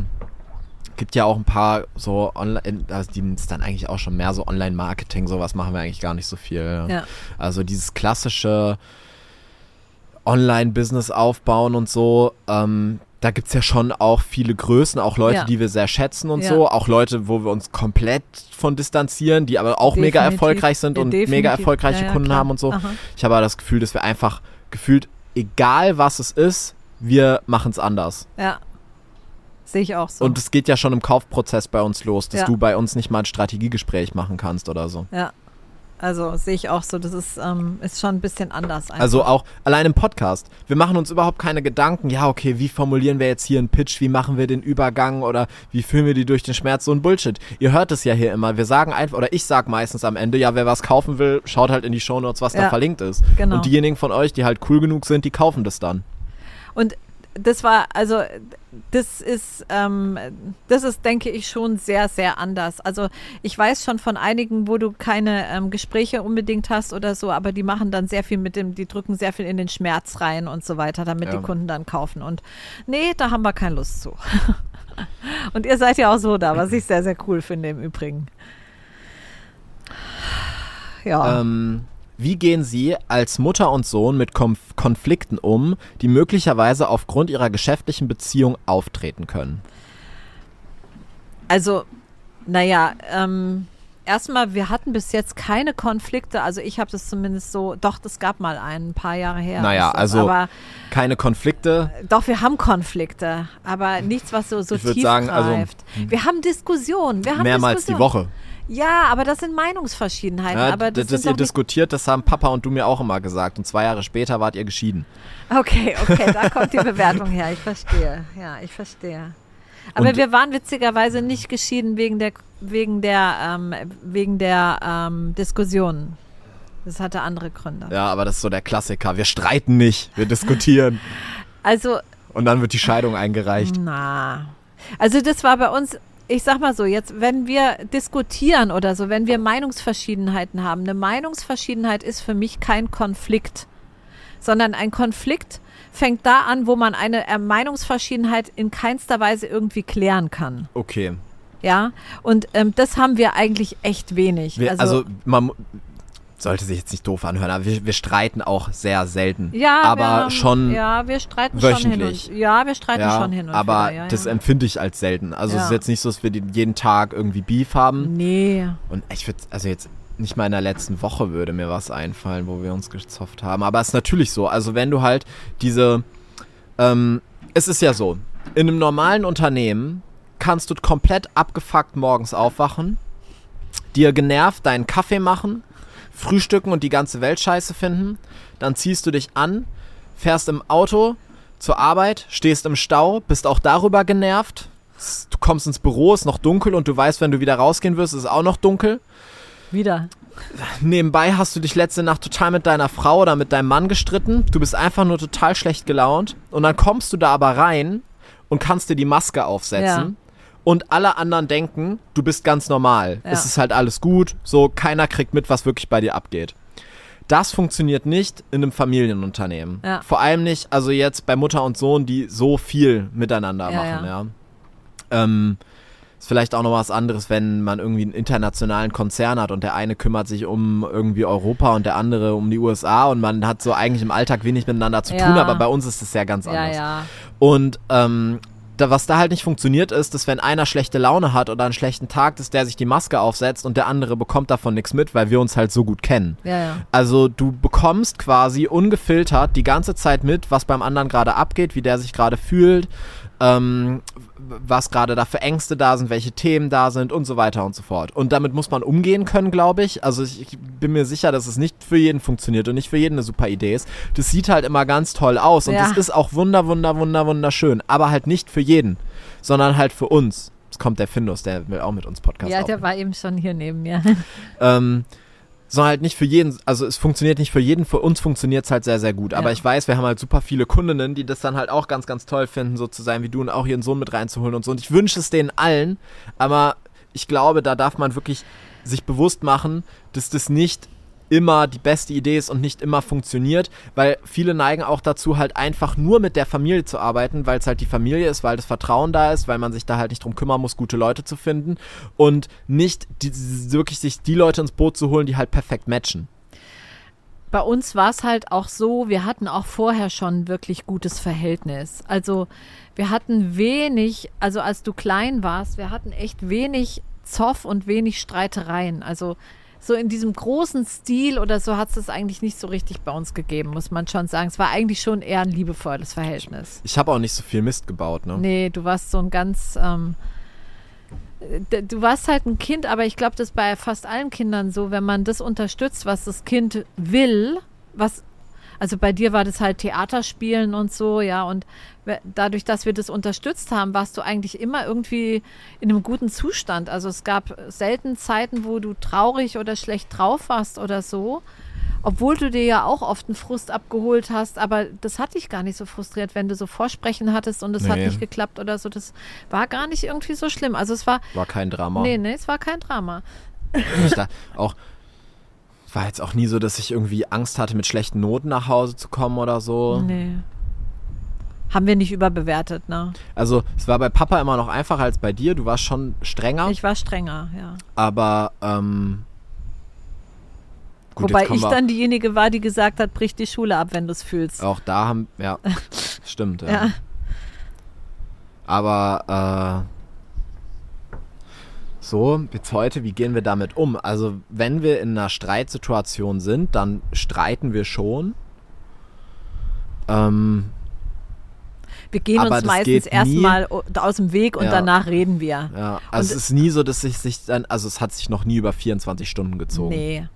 gibt ja auch ein paar so online, also die ist dann eigentlich auch schon mehr so Online-Marketing, sowas machen wir eigentlich gar nicht so viel. Ja. Also dieses klassische Online-Business aufbauen und so, ähm, da gibt es ja schon auch viele Größen, auch Leute, Ja. die wir sehr schätzen und Ja. so, auch Leute, wo wir uns komplett von distanzieren, die aber auch mega Definitiv. erfolgreich sind und definitiv. mega erfolgreiche Ja, Kunden klar. haben und so. Aha. Ich habe aber das Gefühl, dass wir einfach gefühlt, egal was es ist, wir machen es anders. Ja. Sehe ich auch so. Und es geht ja schon im Kaufprozess bei uns los, dass du bei uns nicht mal ein Strategiegespräch machen kannst oder so. ja. Also sehe ich auch so. Das ist, ähm, ist schon ein bisschen anders. Einfach. Also auch allein im Podcast. Wir machen uns überhaupt keine Gedanken, ja, okay, wie formulieren wir jetzt hier einen Pitch, wie machen wir den Übergang oder wie führen wir die durch den Schmerz, so ein Bullshit. Ihr hört es ja hier immer. Wir sagen einfach, oder ich sag meistens am Ende, ja, wer was kaufen will, schaut halt in die Shownotes, was da Ja, verlinkt ist. genau. Und diejenigen von euch, die halt cool genug sind, die kaufen das dann. Und das war, also das ist, ähm, das ist, denke ich, schon sehr, sehr anders. Also ich weiß schon von einigen, wo du keine ähm, Gespräche unbedingt hast oder so, aber die machen dann sehr viel mit dem, die drücken sehr viel in den Schmerz rein und so weiter, damit Ja. die Kunden dann kaufen. Und nee, da haben wir keine Lust zu. und ihr seid ja auch so da, was ich sehr, sehr cool finde im Übrigen. Ja. Ähm, wie gehen Sie als Mutter und Sohn mit Konf Konflikten um, die möglicherweise aufgrund Ihrer geschäftlichen Beziehung auftreten können? Also, naja, ähm, erstmal, wir hatten bis jetzt keine Konflikte. Also ich habe das zumindest so, doch, das gab mal einen, ein paar Jahre her. Naja, also Aber Keine Konflikte? doch, wir haben Konflikte, aber nichts, was so, so Ich tief sagen, also, greift. wir haben Diskussionen. Wir haben Mehrmals die Diskussionen. Woche. Ja, aber das sind Meinungsverschiedenheiten. Ja, aber das dass ihr diskutiert, das haben Papa und du mir auch immer gesagt. Und zwei Jahre später wart ihr geschieden. Okay, okay, da kommt die Bewertung her. Ich verstehe. Ja, ich verstehe. Aber Und- wir waren witzigerweise nicht geschieden wegen der wegen der ähm, wegen der ähm, Diskussionen. Das hatte andere Gründe. Ja, aber das ist so der Klassiker. Wir streiten nicht, wir diskutieren. Also, Und dann wird die Scheidung eingereicht. na. Also das war bei uns, ich sag mal so, jetzt, wenn wir diskutieren oder so, wenn wir Meinungsverschiedenheiten haben, eine Meinungsverschiedenheit ist für mich kein Konflikt, sondern ein Konflikt fängt da an, wo man eine äh, Meinungsverschiedenheit in keinster Weise irgendwie klären kann. Okay. Ja, und ähm, das haben wir eigentlich echt wenig. Wir, also, also, man sollte sich jetzt nicht doof anhören, aber wir, wir streiten auch sehr selten. ja, wir aber haben, schon. ja, wir streiten wöchentlich. schon hin und ja, wir streiten ja, schon hin und aber wieder. Ja, das ja. empfinde ich als selten. Also es ist jetzt nicht so, dass wir jeden Tag irgendwie Beef haben. Nee, Und ich würde, also jetzt nicht mal in der letzten Woche würde mir was einfallen, wo wir uns gezofft haben. Aber es ist natürlich so. Also wenn du halt diese, ähm, es ist ja so, in einem normalen Unternehmen kannst du komplett abgefuckt morgens aufwachen, dir genervt deinen Kaffee machen, frühstücken und die ganze Welt scheiße finden. Dann ziehst du dich an, fährst im Auto zur Arbeit, stehst im Stau, bist auch darüber genervt. Du kommst ins Büro, ist noch dunkel und du weißt, wenn du wieder rausgehen wirst, ist es auch noch dunkel. wieder. Nebenbei hast du dich letzte Nacht total mit deiner Frau oder mit deinem Mann gestritten. Du bist einfach nur total schlecht gelaunt. Und dann kommst du da aber rein und kannst dir die Maske aufsetzen. Und alle anderen denken, du bist ganz normal. Ja. Es ist halt alles gut. So, keiner kriegt mit, was wirklich bei dir abgeht. Das funktioniert nicht in einem Familienunternehmen. Ja. Vor allem nicht, also jetzt bei Mutter und Sohn, die so viel miteinander Ja, machen, ja. Ähm, ist vielleicht auch noch was anderes, wenn man irgendwie einen internationalen Konzern hat und der eine kümmert sich um irgendwie Europa und der andere um die USA und man hat so eigentlich im Alltag wenig miteinander zu tun, aber bei uns ist es ja ganz anders. Und ähm, da, was da halt nicht funktioniert ist, dass wenn einer schlechte Laune hat oder einen schlechten Tag, dass der sich die Maske aufsetzt und der andere bekommt davon nichts mit, weil wir uns halt so gut kennen. Ja, ja. Also du bekommst quasi ungefiltert die ganze Zeit mit, was beim anderen gerade abgeht, wie der sich gerade fühlt, ähm, was gerade da für Ängste da sind, welche Themen da sind und so weiter und so fort. Und damit muss man umgehen können, glaube ich. Also ich, ich bin mir sicher, dass es nicht für jeden funktioniert und nicht für jeden eine super Idee ist. Das sieht halt immer ganz toll aus und Ja. das ist auch wunder, wunder, wunder, wunderschön. Aber halt nicht für jeden, sondern halt für uns. Jetzt kommt der Findus, der will auch mit uns Podcast Ja, aufnehmen der war eben schon hier neben mir. ähm, sondern halt nicht für jeden, also es funktioniert nicht für jeden, für uns funktioniert es halt sehr, sehr gut. Aber Ja. ich weiß, wir haben halt super viele Kundinnen, die das dann halt auch ganz, ganz toll finden, so zu sein wie du und auch ihren Sohn mit reinzuholen und so. Und ich wünsche es denen allen, aber ich glaube, da darf man wirklich sich bewusst machen, dass das nicht immer die beste Idee ist und nicht immer funktioniert, weil viele neigen auch dazu, halt einfach nur mit der Familie zu arbeiten, weil es halt die Familie ist, weil das Vertrauen da ist, weil man sich da halt nicht drum kümmern muss, gute Leute zu finden und nicht die, wirklich sich die Leute ins Boot zu holen, die halt perfekt matchen. Bei uns war es halt auch so, wir hatten auch vorher schon wirklich gutes Verhältnis. Also wir hatten wenig, also als du klein warst, wir hatten echt wenig Zoff und wenig Streitereien. Also so in diesem großen Stil oder so hat es das eigentlich nicht so richtig bei uns gegeben, muss man schon sagen. Es war eigentlich schon eher ein liebevolles Verhältnis. Ich habe auch nicht so viel Mist gebaut, ne? Nee, du warst so ein ganz, ähm, du warst halt ein Kind, aber ich glaube, das ist bei fast allen Kindern so, wenn man das unterstützt, was das Kind will, was, also bei dir war das halt Theaterspielen und so, ja, und dadurch, dass wir das unterstützt haben, warst du eigentlich immer irgendwie in einem guten Zustand. Also es gab selten Zeiten, wo du traurig oder schlecht drauf warst oder so. Obwohl du dir ja auch oft einen Frust abgeholt hast, aber das hat dich gar nicht so frustriert, wenn du so Vorsprechen hattest und es hat Nee. nicht geklappt oder so. Das war gar nicht irgendwie so schlimm. Also es war, War kein Drama. nee, nee, es war kein Drama. Auch war jetzt auch nie so, dass ich irgendwie Angst hatte, mit schlechten Noten nach Hause zu kommen oder so. Nee. Haben wir nicht überbewertet, ne? Also es war bei Papa immer noch einfacher als bei dir. Du warst schon strenger, Ich war strenger, ja. aber ähm, gut, Wobei ich dann diejenige war, die gesagt hat, brich die Schule ab, wenn du es fühlst. auch da haben ja stimmt. Ja. Ja. Aber äh, so jetzt heute, wie gehen wir damit um? Also wenn wir in einer Streitsituation sind, dann streiten wir schon. Ähm, Wir gehen Aber uns das meistens erstmal aus dem Weg und Ja. danach reden wir. Ja, also Und- es ist nie so, dass sich sich dann, also es hat sich noch nie über 24 Stunden gezogen. Nee.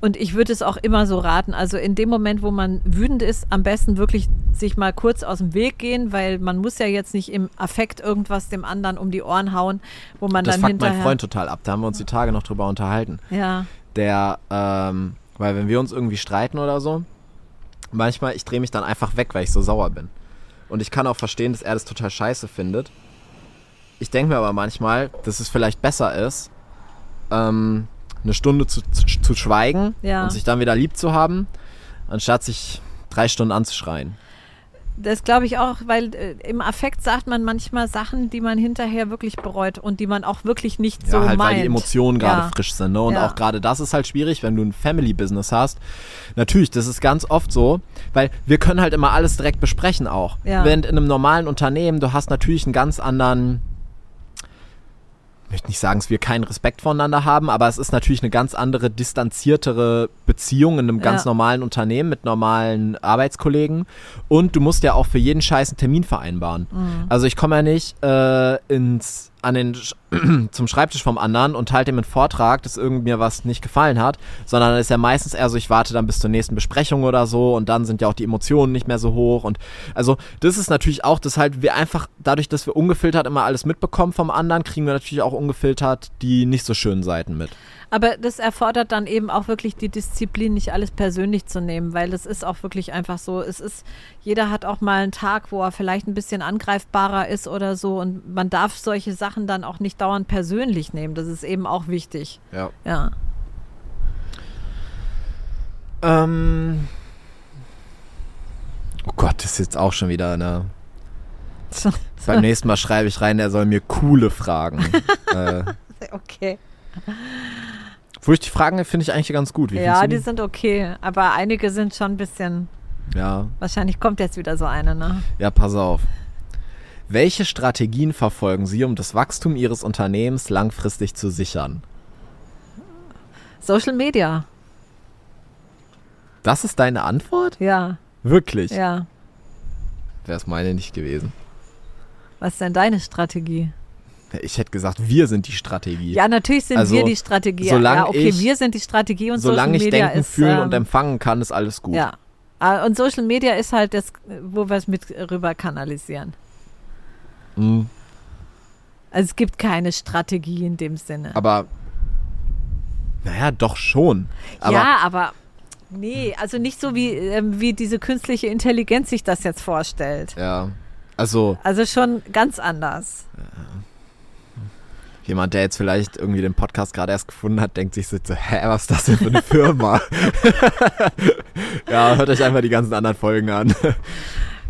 Und ich würde es auch immer so raten. Also in dem Moment, wo man wütend ist, am besten wirklich sich mal kurz aus dem Weg gehen, weil man muss ja jetzt nicht im Affekt irgendwas dem anderen um die Ohren hauen, wo man Das dann fuckt hinterher. mein Freund total ab. Da haben wir uns die Tage noch drüber unterhalten. Ja. Der, ähm, weil wenn wir uns irgendwie streiten oder so, manchmal, ich drehe mich dann einfach weg, weil ich so sauer bin. Und ich kann auch verstehen, dass er das total scheiße findet. Ich denke mir aber manchmal, dass es vielleicht besser ist, ähm, eine Stunde zu, zu, zu schweigen Ja. und sich dann wieder lieb zu haben, anstatt sich drei Stunden anzuschreien. Das glaube ich auch, weil äh, im Affekt sagt man manchmal Sachen, die man hinterher wirklich bereut und die man auch wirklich nicht Ja, so halt, meint. weil die Emotionen gerade Ja. frisch sind. Ne? Und Ja. auch gerade das ist halt schwierig, wenn du ein Family-Business hast. Natürlich, das ist ganz oft so, weil wir können halt immer alles direkt besprechen auch. Ja. Während in einem normalen Unternehmen, du hast natürlich einen ganz anderen, ich möchte nicht sagen, dass wir keinen Respekt voneinander haben, aber es ist natürlich eine ganz andere, distanziertere Beziehung in einem ganz Ja. normalen Unternehmen mit normalen Arbeitskollegen. Und du musst ja auch für jeden Scheiß einen Termin vereinbaren. Mhm. Also ich komme ja nicht äh, ins, an den, Sch- zum Schreibtisch vom anderen und halte ihm einen Vortrag, dass irgend mir was nicht gefallen hat, sondern es ist ja meistens eher so, ich warte dann bis zur nächsten Besprechung oder so und dann sind ja auch die Emotionen nicht mehr so hoch und also das ist natürlich auch, dass halt wir einfach, dadurch, dass wir ungefiltert immer alles mitbekommen vom anderen, kriegen wir natürlich auch ungefiltert die nicht so schönen Seiten mit. Aber das erfordert dann eben auch wirklich die Disziplin, nicht alles persönlich zu nehmen, weil es ist auch wirklich einfach so. Es ist, jeder hat auch mal einen Tag, wo er vielleicht ein bisschen angreifbarer ist oder so und man darf solche Sachen dann auch nicht dauernd persönlich nehmen. Das ist eben auch wichtig. Ja. Ja. Ähm. Oh Gott, das ist jetzt auch schon wieder eine. Beim nächsten Mal schreibe ich rein, er soll mir coole Fragen. äh, okay. Wo ich die Fragen finde ich eigentlich ganz gut. Wie Ja, die sind okay, aber einige sind schon ein bisschen. Ja, Wahrscheinlich kommt jetzt wieder so eine, ne? ja, pass auf. Welche Strategien verfolgen Sie, um das Wachstum Ihres Unternehmens langfristig zu sichern? Social Media. Das ist deine Antwort? Ja, Wirklich? ja. Wäre es meine nicht gewesen. Was ist denn deine Strategie? Ich hätte gesagt, wir sind die Strategie. Ja, natürlich sind Also, wir die Strategie. solange ja, okay, ich- wir sind die Strategie und Solange Social ich Media denken, ist, fühlen und ähm, empfangen kann, ist alles gut. Ja. Ah, Und Social Media ist halt das, wo wir es mit rüber kanalisieren. Mhm. Also es gibt keine Strategie in dem Sinne. Aber, naja, doch schon. Aber ja, aber nee, also nicht so wie, ähm, wie diese künstliche Intelligenz sich das jetzt vorstellt. Ja. Also, Also schon ganz anders. Jemand, der jetzt vielleicht irgendwie den Podcast gerade erst gefunden hat, denkt sich so, hä, was ist das denn für eine Firma? ja, hört euch einfach die ganzen anderen Folgen an.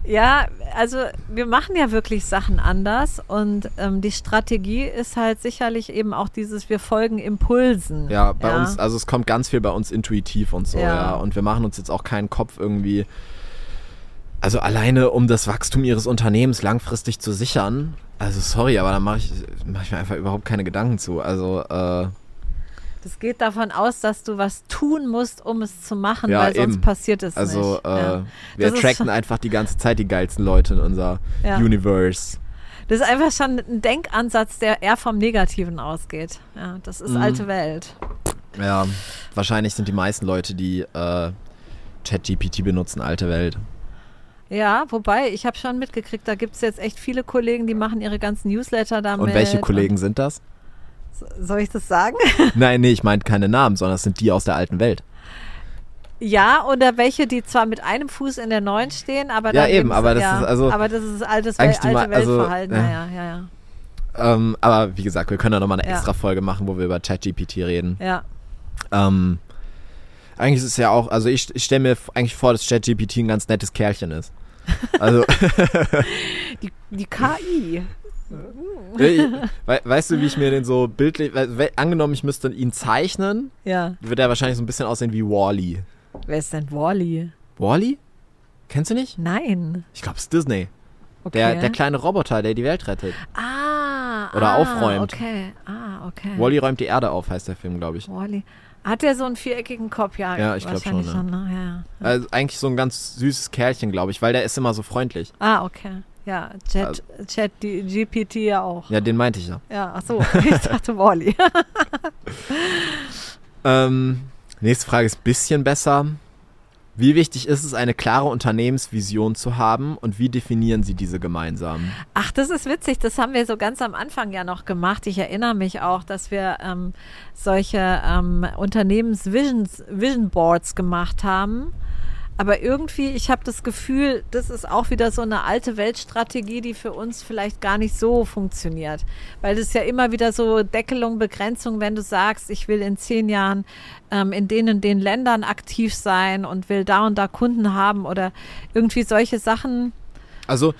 Ja, also wir machen ja wirklich Sachen anders und ähm, die Strategie ist halt sicherlich eben auch dieses, wir folgen Impulsen. Ja, bei uns, also es kommt ganz viel bei uns intuitiv und so, Ja. ja. Und wir machen uns jetzt auch keinen Kopf irgendwie, also alleine um das Wachstum ihres Unternehmens langfristig zu sichern. Also sorry, aber da mache ich, mach ich mir einfach überhaupt keine Gedanken zu. Also, äh, Das geht davon aus, dass du was tun musst, um es zu machen, Ja, weil sonst eben. passiert es also nicht. äh, ja. wir Das schon- einfach die ganze Zeit die geilsten Leute in unser Ja. Universe. Das ist einfach schon ein Denkansatz, der eher vom Negativen ausgeht. Ja, das ist Mhm. alte Welt. Ja, wahrscheinlich sind die meisten Leute, die äh, ChatGPT benutzen, alte Welt. Ja, wobei, ich habe schon mitgekriegt, da gibt es jetzt echt viele Kollegen, die machen ihre ganzen Newsletter damit. Und welche Kollegen sind das? Und, soll ich das sagen? Nein, nee, ich meine keine Namen, sondern es sind die aus der alten Welt. Ja, oder welche, die zwar mit einem Fuß in der neuen stehen, aber Ja, eben, aber das ja, ist also aber das ist altes eigentlich alte Ma- also, Weltverhalten. ja. ja, ja, ja. Ähm, aber wie gesagt, wir können ja nochmal eine Ja. extra Folge machen, wo wir über ChatGPT reden. Ja, Ähm, eigentlich ist es ja auch, also ich, ich stelle mir eigentlich vor, dass ChatGPT ein ganz nettes Kerlchen ist. Also, die, die KI. ich, we, weißt du, wie ich mir den so bildlich, angenommen, ich müsste ihn zeichnen, Ja. würde er wahrscheinlich so ein bisschen aussehen wie Wally. Wer ist denn Wally? Wally? Kennst du nicht? Nein. Ich glaube, es ist Disney. Okay. Der, der kleine Roboter, der die Welt rettet. ah, Oder ah, aufräumt. Okay. Ah, okay. Wally räumt die Erde auf, heißt der Film, glaube ich. Wally. Hat der so einen viereckigen Kopf? Ja, Ja, ich glaub wahrscheinlich schon, ne? Ja. Also eigentlich so ein ganz süßes Kerlchen, glaube ich, weil der ist immer so freundlich. Ah, okay. Ja, Chat, Also- Chat die GPT ja auch. Ja, den meinte ich ja. Ja, ach so. Ich dachte Wally. Ähm, nächste Frage ist ein bisschen besser. Wie wichtig ist es, eine klare Unternehmensvision zu haben und wie definieren Sie diese gemeinsam? Ach, das ist witzig. Das haben wir so ganz am Anfang ja noch gemacht. Ich erinnere mich auch, dass wir ähm, solche ähm, Unternehmens-Visions- Vision Boards gemacht haben. Aber irgendwie, ich habe das Gefühl, das ist auch wieder so eine alte Weltstrategie, die für uns vielleicht gar nicht so funktioniert. Weil das ist ja immer wieder so Deckelung, Begrenzung, wenn du sagst, ich will in zehn Jahren ähm, in denen den Ländern aktiv sein und will da und da Kunden haben oder irgendwie solche Sachen. Also,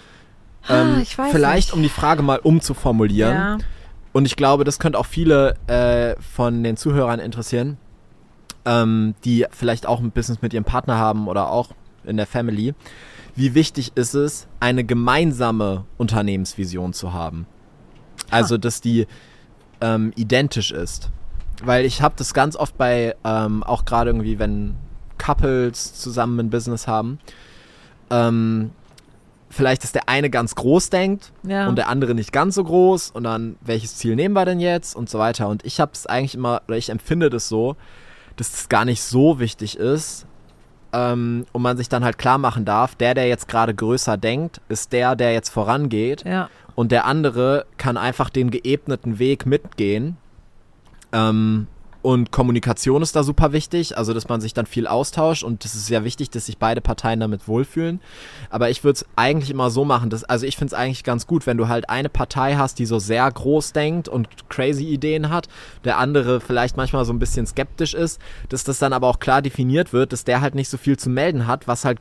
Ah, ähm, weiß vielleicht nicht. um die Frage mal umzuformulieren. Ja. Und ich glaube, das könnte auch viele äh, von den Zuhörern interessieren, ähm, die vielleicht auch ein Business mit ihrem Partner haben oder auch in der Family. Wie wichtig ist es, eine gemeinsame Unternehmensvision zu haben? Also, dass die ähm, identisch ist. Weil ich habe das ganz oft bei, ähm, auch gerade irgendwie, wenn Couples zusammen ein Business haben, ähm, vielleicht, dass der eine ganz groß denkt Ja. und der andere nicht ganz so groß und dann, welches Ziel nehmen wir denn jetzt und so weiter. Und ich habe es eigentlich immer, oder ich empfinde das so, dass das gar nicht so wichtig ist ähm, und man sich dann halt klar machen darf, der, der jetzt gerade größer denkt, ist der, der jetzt vorangeht Ja. und der andere kann einfach den geebneten Weg mitgehen. Ähm, und Kommunikation ist da super wichtig, also dass man sich dann viel austauscht und es ist sehr wichtig, dass sich beide Parteien damit wohlfühlen. Aber ich würde es eigentlich immer so machen, dass, also ich finde es eigentlich ganz gut, wenn du halt eine Partei hast, die so sehr groß denkt und crazy Ideen hat, der andere vielleicht manchmal so ein bisschen skeptisch ist, dass das dann aber auch klar definiert wird, dass der halt nicht so viel zu melden hat, was halt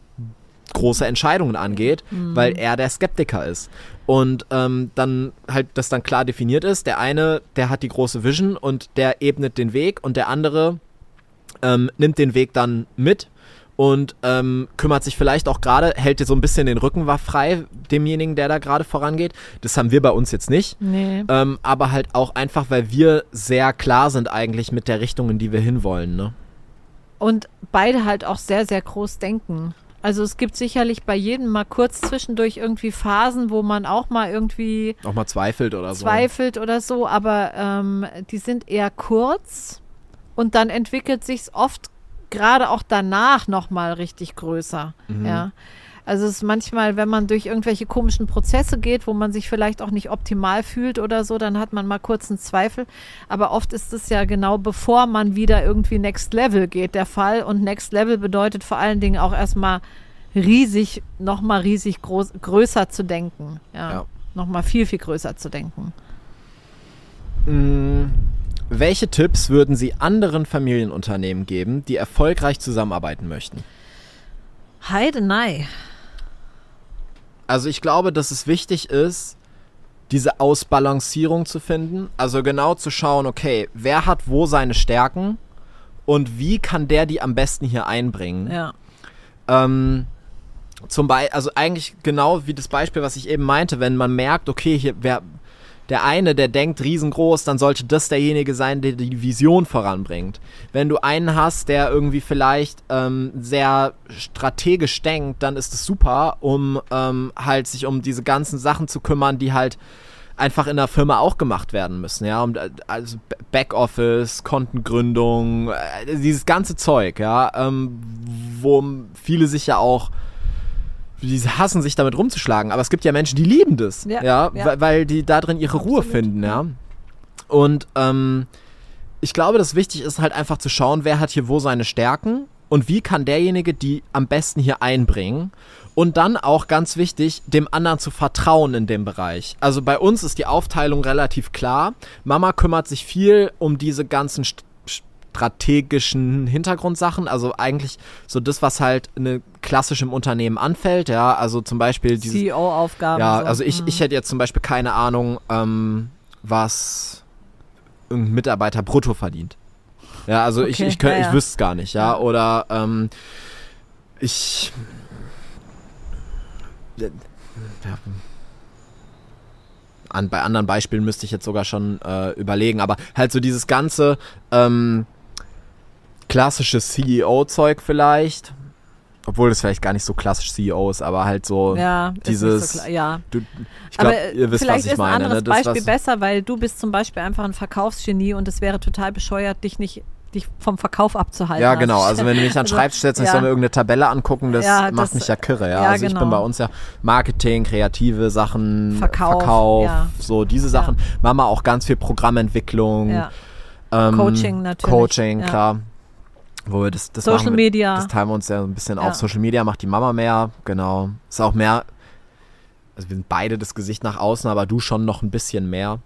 große Entscheidungen angeht, weil er der Skeptiker ist. Und ähm, dann halt das dann klar definiert ist, der eine, der hat die große Vision und der ebnet den Weg und der andere ähm, nimmt den Weg dann mit und ähm, kümmert sich vielleicht auch gerade, hält dir so ein bisschen den Rücken war frei, demjenigen, der da gerade vorangeht. Das haben wir bei uns jetzt nicht. Nee. Ähm, aber halt auch einfach, weil wir sehr klar sind eigentlich mit der Richtung, in die wir hinwollen. Ne? Und beide halt auch sehr, sehr groß denken. Also es gibt sicherlich bei jedem mal kurz zwischendurch irgendwie Phasen, wo man auch mal irgendwie Auch mal zweifelt oder so. zweifelt oder so, aber ähm, die sind eher kurz und dann entwickelt sich's oft gerade auch danach nochmal richtig größer. Mhm. Ja. Also es ist manchmal, wenn man durch irgendwelche komischen Prozesse geht, wo man sich vielleicht auch nicht optimal fühlt oder so, dann hat man mal kurz einen Zweifel. Aber oft ist es ja genau bevor man wieder irgendwie Next Level geht, der Fall. Und Next Level bedeutet vor allen Dingen auch erstmal riesig, nochmal riesig groß, größer zu denken. Ja. Ja. Nochmal viel, viel größer zu denken. Mm, welche Tipps würden Sie anderen Familienunternehmen geben, die erfolgreich zusammenarbeiten möchten? Heide Nei. Also ich glaube, dass es wichtig ist, diese Ausbalancierung zu finden. Also genau zu schauen, okay, wer hat wo seine Stärken und wie kann der die am besten hier einbringen. Ja. Ähm, zum Beispiel, also eigentlich genau wie das Beispiel, was ich eben meinte, wenn man merkt, okay, hier, wer, der eine, der denkt riesengroß, dann sollte das derjenige sein, der die Vision voranbringt. Wenn du einen hast, der irgendwie vielleicht ähm, sehr strategisch denkt, dann ist es super, um ähm, halt sich um diese ganzen Sachen zu kümmern, die halt einfach in der Firma auch gemacht werden müssen, ja, um, also Backoffice, Kontengründung, äh, dieses ganze Zeug, ja, ähm, wo viele sich ja auch die hassen sich damit rumzuschlagen, aber es gibt ja Menschen, die lieben das, ja, Ja, ja. Weil, die da drin ihre Ruhe Absolut, finden, ja. Und ähm, ich glaube, das wichtig ist halt einfach zu schauen, wer hat hier wo seine Stärken und wie kann derjenige die am besten hier einbringen. Und dann auch ganz wichtig, dem anderen zu vertrauen in dem Bereich. Also bei uns ist die Aufteilung relativ klar. Mama kümmert sich viel um diese ganzen st strategischen Hintergrundsachen, also eigentlich so das, was halt eine klassisch im Unternehmen anfällt, ja, also zum Beispiel dieses, CEO-Aufgaben. ja, so. also ich, Mhm. ich hätte jetzt zum Beispiel keine Ahnung, ähm, was ein Mitarbeiter brutto verdient. Ja, also ich, Okay, ich, könnt, ja, ja. ich wüsste es gar nicht, ja. Ja. Oder ähm, ich. Ja, an, bei anderen Beispielen müsste ich jetzt sogar schon äh, überlegen, aber halt so dieses ganze ähm, klassische CEO-Zeug vielleicht. Obwohl das vielleicht gar nicht so klassisch CEO ist, aber halt so ja, dieses. so ja. Du, ich glaube, ihr wisst, vielleicht was ich ist ein meine. anderes Ne? Das, Beispiel besser, weil du bist zum Beispiel einfach ein Verkaufsgenie und es wäre total bescheuert, dich nicht dich vom Verkauf abzuhalten. Ja, genau. Also wenn du mich an den Also, Schreibtisch setzt und ich ja. soll mir irgendeine Tabelle angucken, das Ja, macht das- mich ja kirre. Ja? ja, also ich bin genau. bei uns ja Marketing, kreative Sachen, Verkauf, Verkauf so diese Sachen. Mama auch ganz viel Programmentwicklung, ähm, Coaching natürlich, Coaching, klar. Wo wir das, das Social wir, Media. Das teilen wir uns ja ein bisschen Ja. auf. Social Media macht die Mama mehr, genau. Ist auch mehr, also wir sind beide das Gesicht nach außen, aber du schon noch ein bisschen mehr.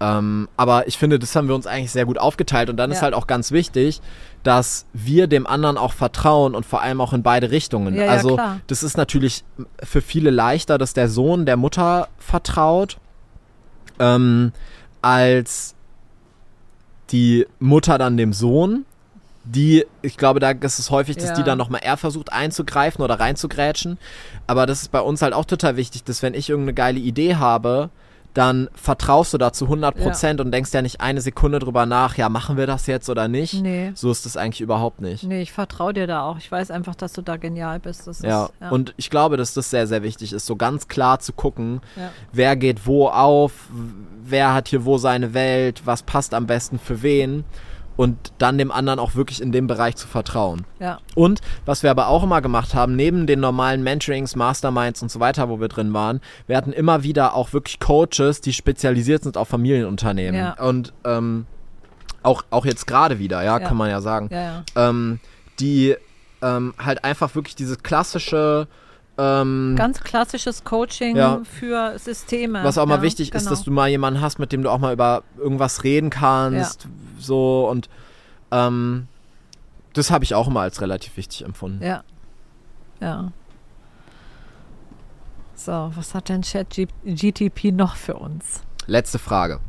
Ähm, aber ich finde, das haben wir uns eigentlich sehr gut aufgeteilt und dann ist Ja. halt auch ganz wichtig, dass wir dem anderen auch vertrauen und vor allem auch in beide Richtungen. Ja, ja, also klar. das ist natürlich für viele leichter, dass der Sohn der Mutter vertraut, ähm, als die Mutter dann dem Sohn. Die, ich glaube, da ist es häufig, dass Ja. die dann nochmal eher versucht einzugreifen oder reinzugrätschen. Aber das ist bei uns halt auch total wichtig, dass wenn ich irgendeine geile Idee habe, dann vertraust du da zu 100 Prozent und denkst ja nicht eine Sekunde drüber nach, ja, machen wir das jetzt oder nicht. Nee. So ist es eigentlich überhaupt nicht. Nee, ich vertraue dir da auch. Ich weiß einfach, dass du da genial bist. Das Ja. ist, ja. und ich glaube, dass das sehr, sehr wichtig ist, so ganz klar zu gucken, Ja. wer geht wo auf, wer hat hier wo seine Welt, was passt am besten für wen und dann dem anderen auch wirklich in dem Bereich zu vertrauen. ja. Und was wir aber auch immer gemacht haben, neben den normalen Mentorings, Masterminds und so weiter, wo wir drin waren, wir hatten immer wieder auch wirklich Coaches, die spezialisiert sind auf Familienunternehmen. Ja. Und ähm, auch, auch jetzt gerade wieder, ja, Ja. kann man ja sagen Ja, ja. ähm, die ähm, halt einfach wirklich diese klassische, ähm, Ganz klassisches Coaching Ja. für Systeme. was auch mal ja, wichtig ist, genau. dass du mal jemanden hast, mit dem du auch mal über irgendwas reden kannst, so und ähm, das habe ich auch immer als relativ wichtig empfunden. Ja. Ja. So, was hat denn Chat G GTP noch für uns? Letzte Frage.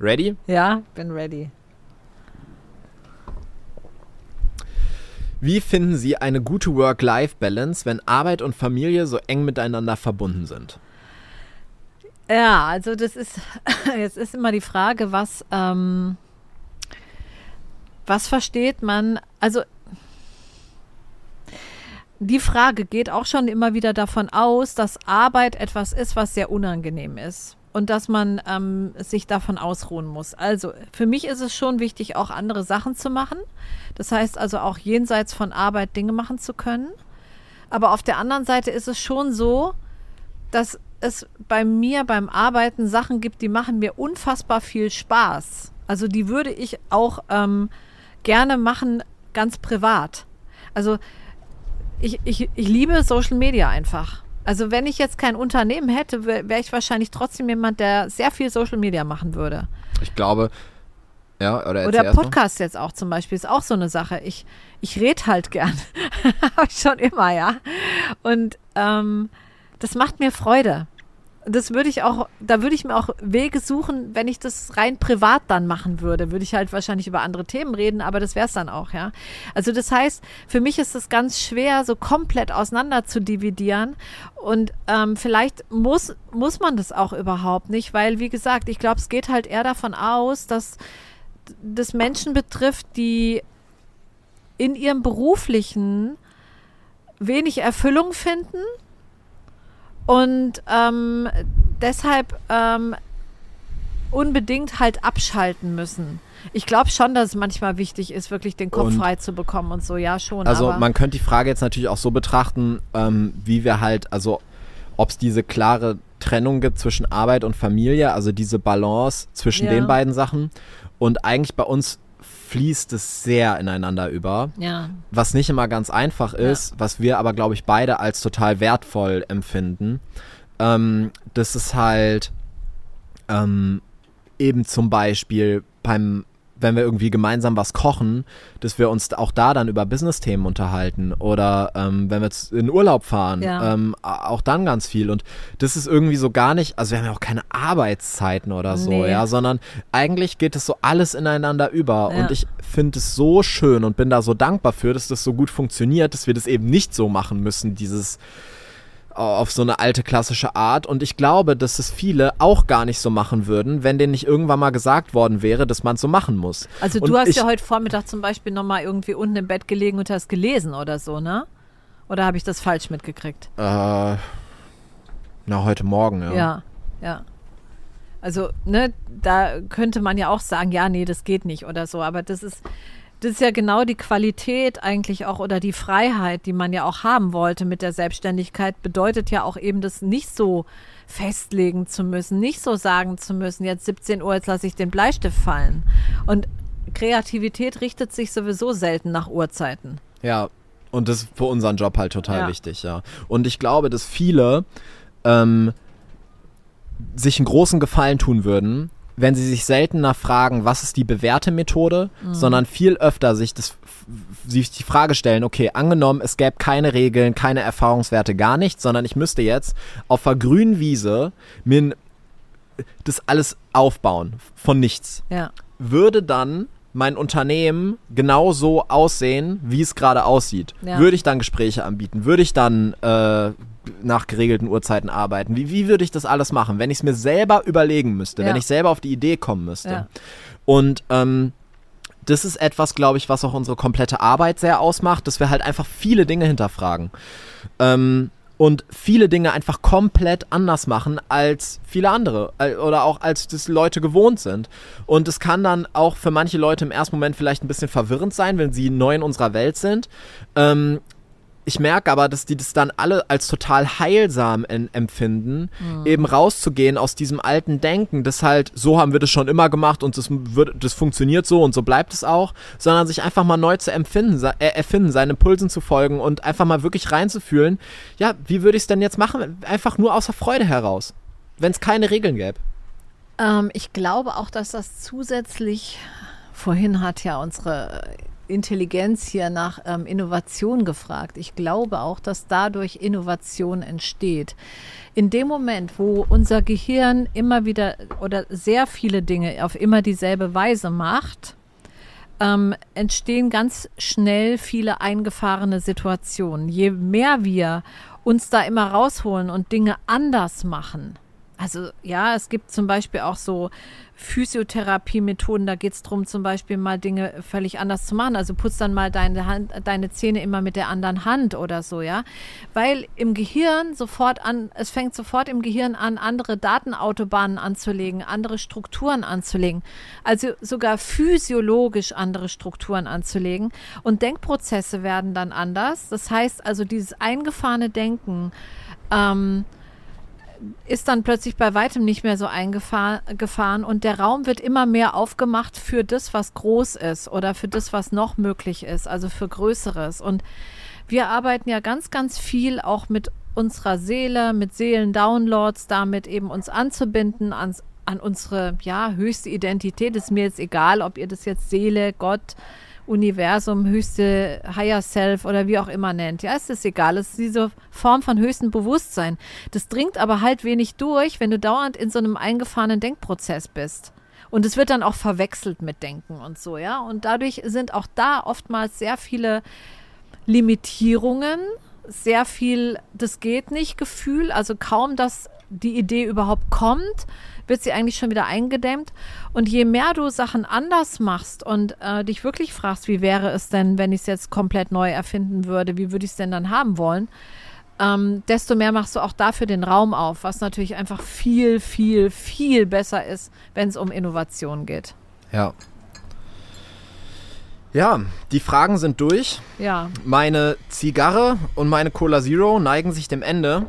Ready? Ja, bin ready. Wie finden Sie eine gute Work-Life-Balance, wenn Arbeit und Familie so eng miteinander verbunden sind? Ja, also das ist, jetzt ist immer die Frage, was, ähm, was versteht man, also die Frage geht auch schon immer wieder davon aus, dass Arbeit etwas ist, was sehr unangenehm ist und dass man ähm, sich davon ausruhen muss. Also für mich ist es schon wichtig, auch andere Sachen zu machen. Das heißt also auch jenseits von Arbeit Dinge machen zu können. Aber auf der anderen Seite ist es schon so, dass es bei mir beim Arbeiten Sachen gibt, die machen mir unfassbar viel Spaß. Also die würde ich auch ähm, gerne machen, ganz privat. Also ich, ich, ich liebe Social Media einfach. Also wenn ich jetzt kein Unternehmen hätte, wäre wär ich wahrscheinlich trotzdem jemand, der sehr viel Social Media machen würde. Ich glaube, ja, oder Oder. Podcast jetzt auch zum Beispiel ist auch so eine Sache. Ich, ich rede halt gern. Habe ich schon immer, ja. Und ähm, das macht mir Freude. Das würde ich auch, da würde ich mir auch Wege suchen, wenn ich das rein privat dann machen würde, würde ich halt wahrscheinlich über andere Themen reden, aber das wäre es dann auch, ja. Also das heißt, für mich ist es ganz schwer, so komplett auseinander zu dividieren. Und ähm, vielleicht muss, muss man das auch überhaupt nicht, weil, wie gesagt, ich glaube, es geht halt eher davon aus, dass das Menschen betrifft, die in ihrem beruflichen wenig Erfüllung finden und ähm, deshalb ähm, unbedingt halt abschalten müssen. Ich glaube schon, dass es manchmal wichtig ist, wirklich den Kopf Und- frei zu bekommen und so, ja schon. Also man könnte die Frage jetzt natürlich auch so betrachten, ähm, wie wir halt, also ob es diese klare Trennung gibt zwischen Arbeit und Familie, also diese Balance zwischen Ja. den beiden Sachen. Und eigentlich bei uns fließt es sehr ineinander über, ja, was nicht immer ganz einfach ist, was wir aber, glaube ich, beide als total wertvoll empfinden. Ähm, das ist halt ähm, eben zum Beispiel beim, wenn wir irgendwie gemeinsam was kochen, dass wir uns auch da dann über Business-Themen unterhalten oder ähm, wenn wir z- in Urlaub fahren, Ja. ähm, auch dann ganz viel. Und das ist irgendwie so gar nicht, also wir haben ja auch keine Arbeitszeiten oder so, Nee. ja, sondern eigentlich geht es so alles ineinander über. Ja. Und ich finde es so schön und bin da so dankbar für, dass das so gut funktioniert, dass wir das eben nicht so machen müssen, dieses auf so eine alte klassische Art. Und ich glaube, dass es viele auch gar nicht so machen würden, wenn denen nicht irgendwann mal gesagt worden wäre, dass man es so machen muss. also und du hast ich, ja heute Vormittag zum Beispiel nochmal irgendwie unten im Bett gelegen und hast gelesen oder so, ne? Oder habe ich das falsch mitgekriegt? Äh, na, heute Morgen, ja. Ja, ja. Also, ne, da könnte man ja auch sagen, ja, nee, das geht nicht oder so, aber das ist, das ist ja genau die Qualität eigentlich auch oder die Freiheit, die man ja auch haben wollte mit der Selbstständigkeit, bedeutet ja auch eben, das nicht so festlegen zu müssen, nicht so sagen zu müssen, jetzt 17 Uhr, jetzt lasse ich den Bleistift fallen. Und Kreativität richtet sich sowieso selten nach Uhrzeiten. Ja, und das ist für unseren Job halt total Ja. wichtig, ja. Und ich glaube, dass viele ähm, sich einen großen Gefallen tun würden, wenn sie sich seltener fragen, was ist die bewährte Methode, Mhm. sondern viel öfter sich das sich die Frage stellen, okay, angenommen, es gäbe keine Regeln, keine Erfahrungswerte, gar nichts, sondern ich müsste jetzt auf einer grünen Wiese mir das alles aufbauen von nichts Ja. würde dann mein Unternehmen genauso aussehen, wie es gerade aussieht? Ja. Würde ich dann Gespräche anbieten? Würde ich dann äh, nach geregelten Uhrzeiten arbeiten? Wie, wie würde ich das alles machen, wenn ich es mir selber überlegen müsste, Ja. wenn ich selber auf die Idee kommen müsste? Ja. Und ähm, das ist etwas, glaube ich, was auch unsere komplette Arbeit sehr ausmacht, dass wir halt einfach viele Dinge hinterfragen. Ähm, und viele Dinge einfach komplett anders machen als viele andere äh, oder auch als das Leute gewohnt sind. Und es kann dann auch für manche Leute im ersten Moment vielleicht ein bisschen verwirrend sein, wenn sie neu in unserer Welt sind. Ähm, ich merke aber, dass die das dann alle als total heilsam en- empfinden, eben rauszugehen aus diesem alten Denken, das halt, so haben wir das schon immer gemacht und das, wird, das funktioniert so und so bleibt es auch, sondern sich einfach mal neu zu empfinden, äh, erfinden, seinen Impulsen zu folgen und einfach mal wirklich reinzufühlen, ja, wie würde ich es denn jetzt machen? Einfach nur außer Freude heraus, wenn es keine Regeln gäbe. Ähm, ich glaube auch, dass das zusätzlich, vorhin hat ja unsere Intelligenz hier nach ähm, Innovation gefragt. Ich glaube auch, dass dadurch Innovation entsteht. In dem Moment, wo unser Gehirn immer wieder oder sehr viele Dinge auf immer dieselbe Weise macht, ähm, entstehen ganz schnell viele eingefahrene Situationen. Je mehr wir uns da immer rausholen und Dinge anders machen. Also ja, es gibt zum Beispiel auch so Physiotherapie-Methoden, da geht es darum, zum Beispiel mal Dinge völlig anders zu machen. Also putz dann mal deine, Hand, deine Zähne immer mit der anderen Hand oder so, ja. Weil im Gehirn sofort an, es fängt sofort im Gehirn an, andere Datenautobahnen anzulegen, andere Strukturen anzulegen. Also sogar physiologisch andere Strukturen anzulegen. Und Denkprozesse werden dann anders. Das heißt also, dieses eingefahrene Denken, ähm, ist dann plötzlich bei weitem nicht mehr so eingefahren und der Raum wird immer mehr aufgemacht für das, was groß ist oder für das, was noch möglich ist, also für Größeres. Und wir arbeiten ja ganz, ganz viel auch mit unserer Seele, mit Seelendownloads, damit eben uns anzubinden ans, an unsere ja, höchste Identität. Ist mir jetzt egal, ob ihr das jetzt Seele, Gott, Universum, höchste Higher Self oder wie auch immer nennt. Ja, es ist egal. Es ist diese Form von höchstem Bewusstsein. Das dringt aber halt wenig durch, wenn du dauernd in so einem eingefahrenen Denkprozess bist. Und es wird dann auch verwechselt mit Denken und so, ja. Und dadurch sind auch da oftmals sehr viele Limitierungen, sehr viel, das geht nicht Gefühl, also kaum, dass die Idee überhaupt kommt, wird sie eigentlich schon wieder eingedämmt. Und je mehr du Sachen anders machst und äh, dich wirklich fragst, wie wäre es denn, wenn ich es jetzt komplett neu erfinden würde, wie würde ich es denn dann haben wollen, ähm, desto mehr machst du auch dafür den Raum auf, was natürlich einfach viel, viel, viel besser ist, wenn es um Innovation geht. Ja. Ja, die Fragen sind durch. Ja, Meine Zigarre und meine Cola Zero neigen sich dem Ende.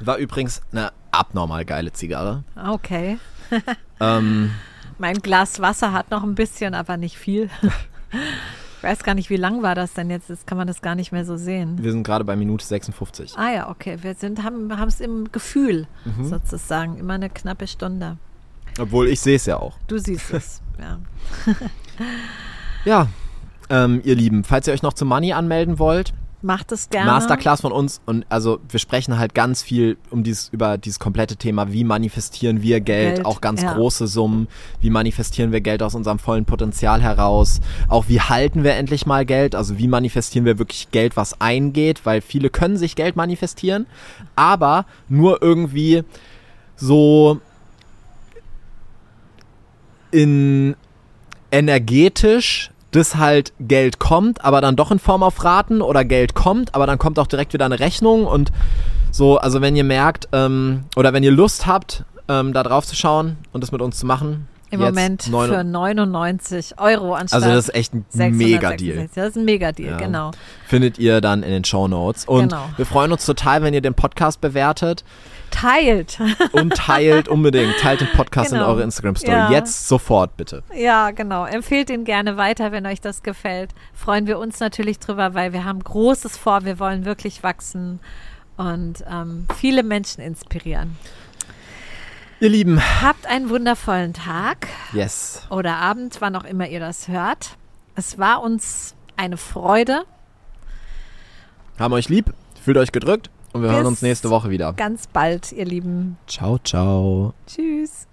War übrigens eine abnormal geile Zigarre. okay. Ähm, Mein Glas Wasser hat noch ein bisschen, aber nicht viel. Ich weiß gar nicht, wie lang war das denn jetzt? Jetzt kann man das gar nicht mehr so sehen. wir sind gerade bei Minute 56. Ah ja, okay. Wir sind, haben es im Gefühl Mhm. sozusagen. Immer eine knappe Stunde. Obwohl ich sehe es ja auch. Du siehst es. Ja. Ja, ähm, ihr Lieben, falls ihr euch noch zu Money anmelden wollt, Macht es gerne. Masterclass von uns und also wir sprechen halt ganz viel um dieses über dieses komplette Thema, wie manifestieren wir Geld, Geld, auch ganz ja. große Summen, wie manifestieren wir Geld aus unserem vollen Potenzial heraus, auch wie halten wir endlich mal Geld, also wie manifestieren wir wirklich Geld, was eingeht, weil viele können sich Geld manifestieren, aber nur irgendwie so in energetisch dass halt Geld kommt, aber dann doch in Form auf Raten oder Geld kommt, aber dann kommt auch direkt wieder eine Rechnung und so, also wenn ihr merkt ähm, oder wenn ihr Lust habt, ähm, da drauf zu schauen und das mit uns zu machen. Im Moment für 99 Euro anstatt Also das ist echt ein 666. Mega-Deal. Das ist ein Mega-Deal, Ja. genau. Findet ihr dann in den Show Notes. Und Genau. wir freuen uns total, wenn ihr den Podcast bewertet Teilt. und teilt unbedingt. Teilt den Podcast in Genau. eure Instagram-Story. Ja. Jetzt sofort, bitte. Ja, genau. Empfehlt ihn gerne weiter, wenn euch das gefällt. Freuen wir uns natürlich drüber, weil wir haben Großes vor. Wir wollen wirklich wachsen und ähm, viele Menschen inspirieren. Ihr Lieben, Habt einen wundervollen Tag yes. oder Abend, wann auch immer ihr das hört. Es war uns eine Freude. Haben euch lieb, fühlt euch gedrückt und wir Bis hören uns nächste Woche wieder. Ganz bald, ihr Lieben. Ciao, ciao. Tschüss.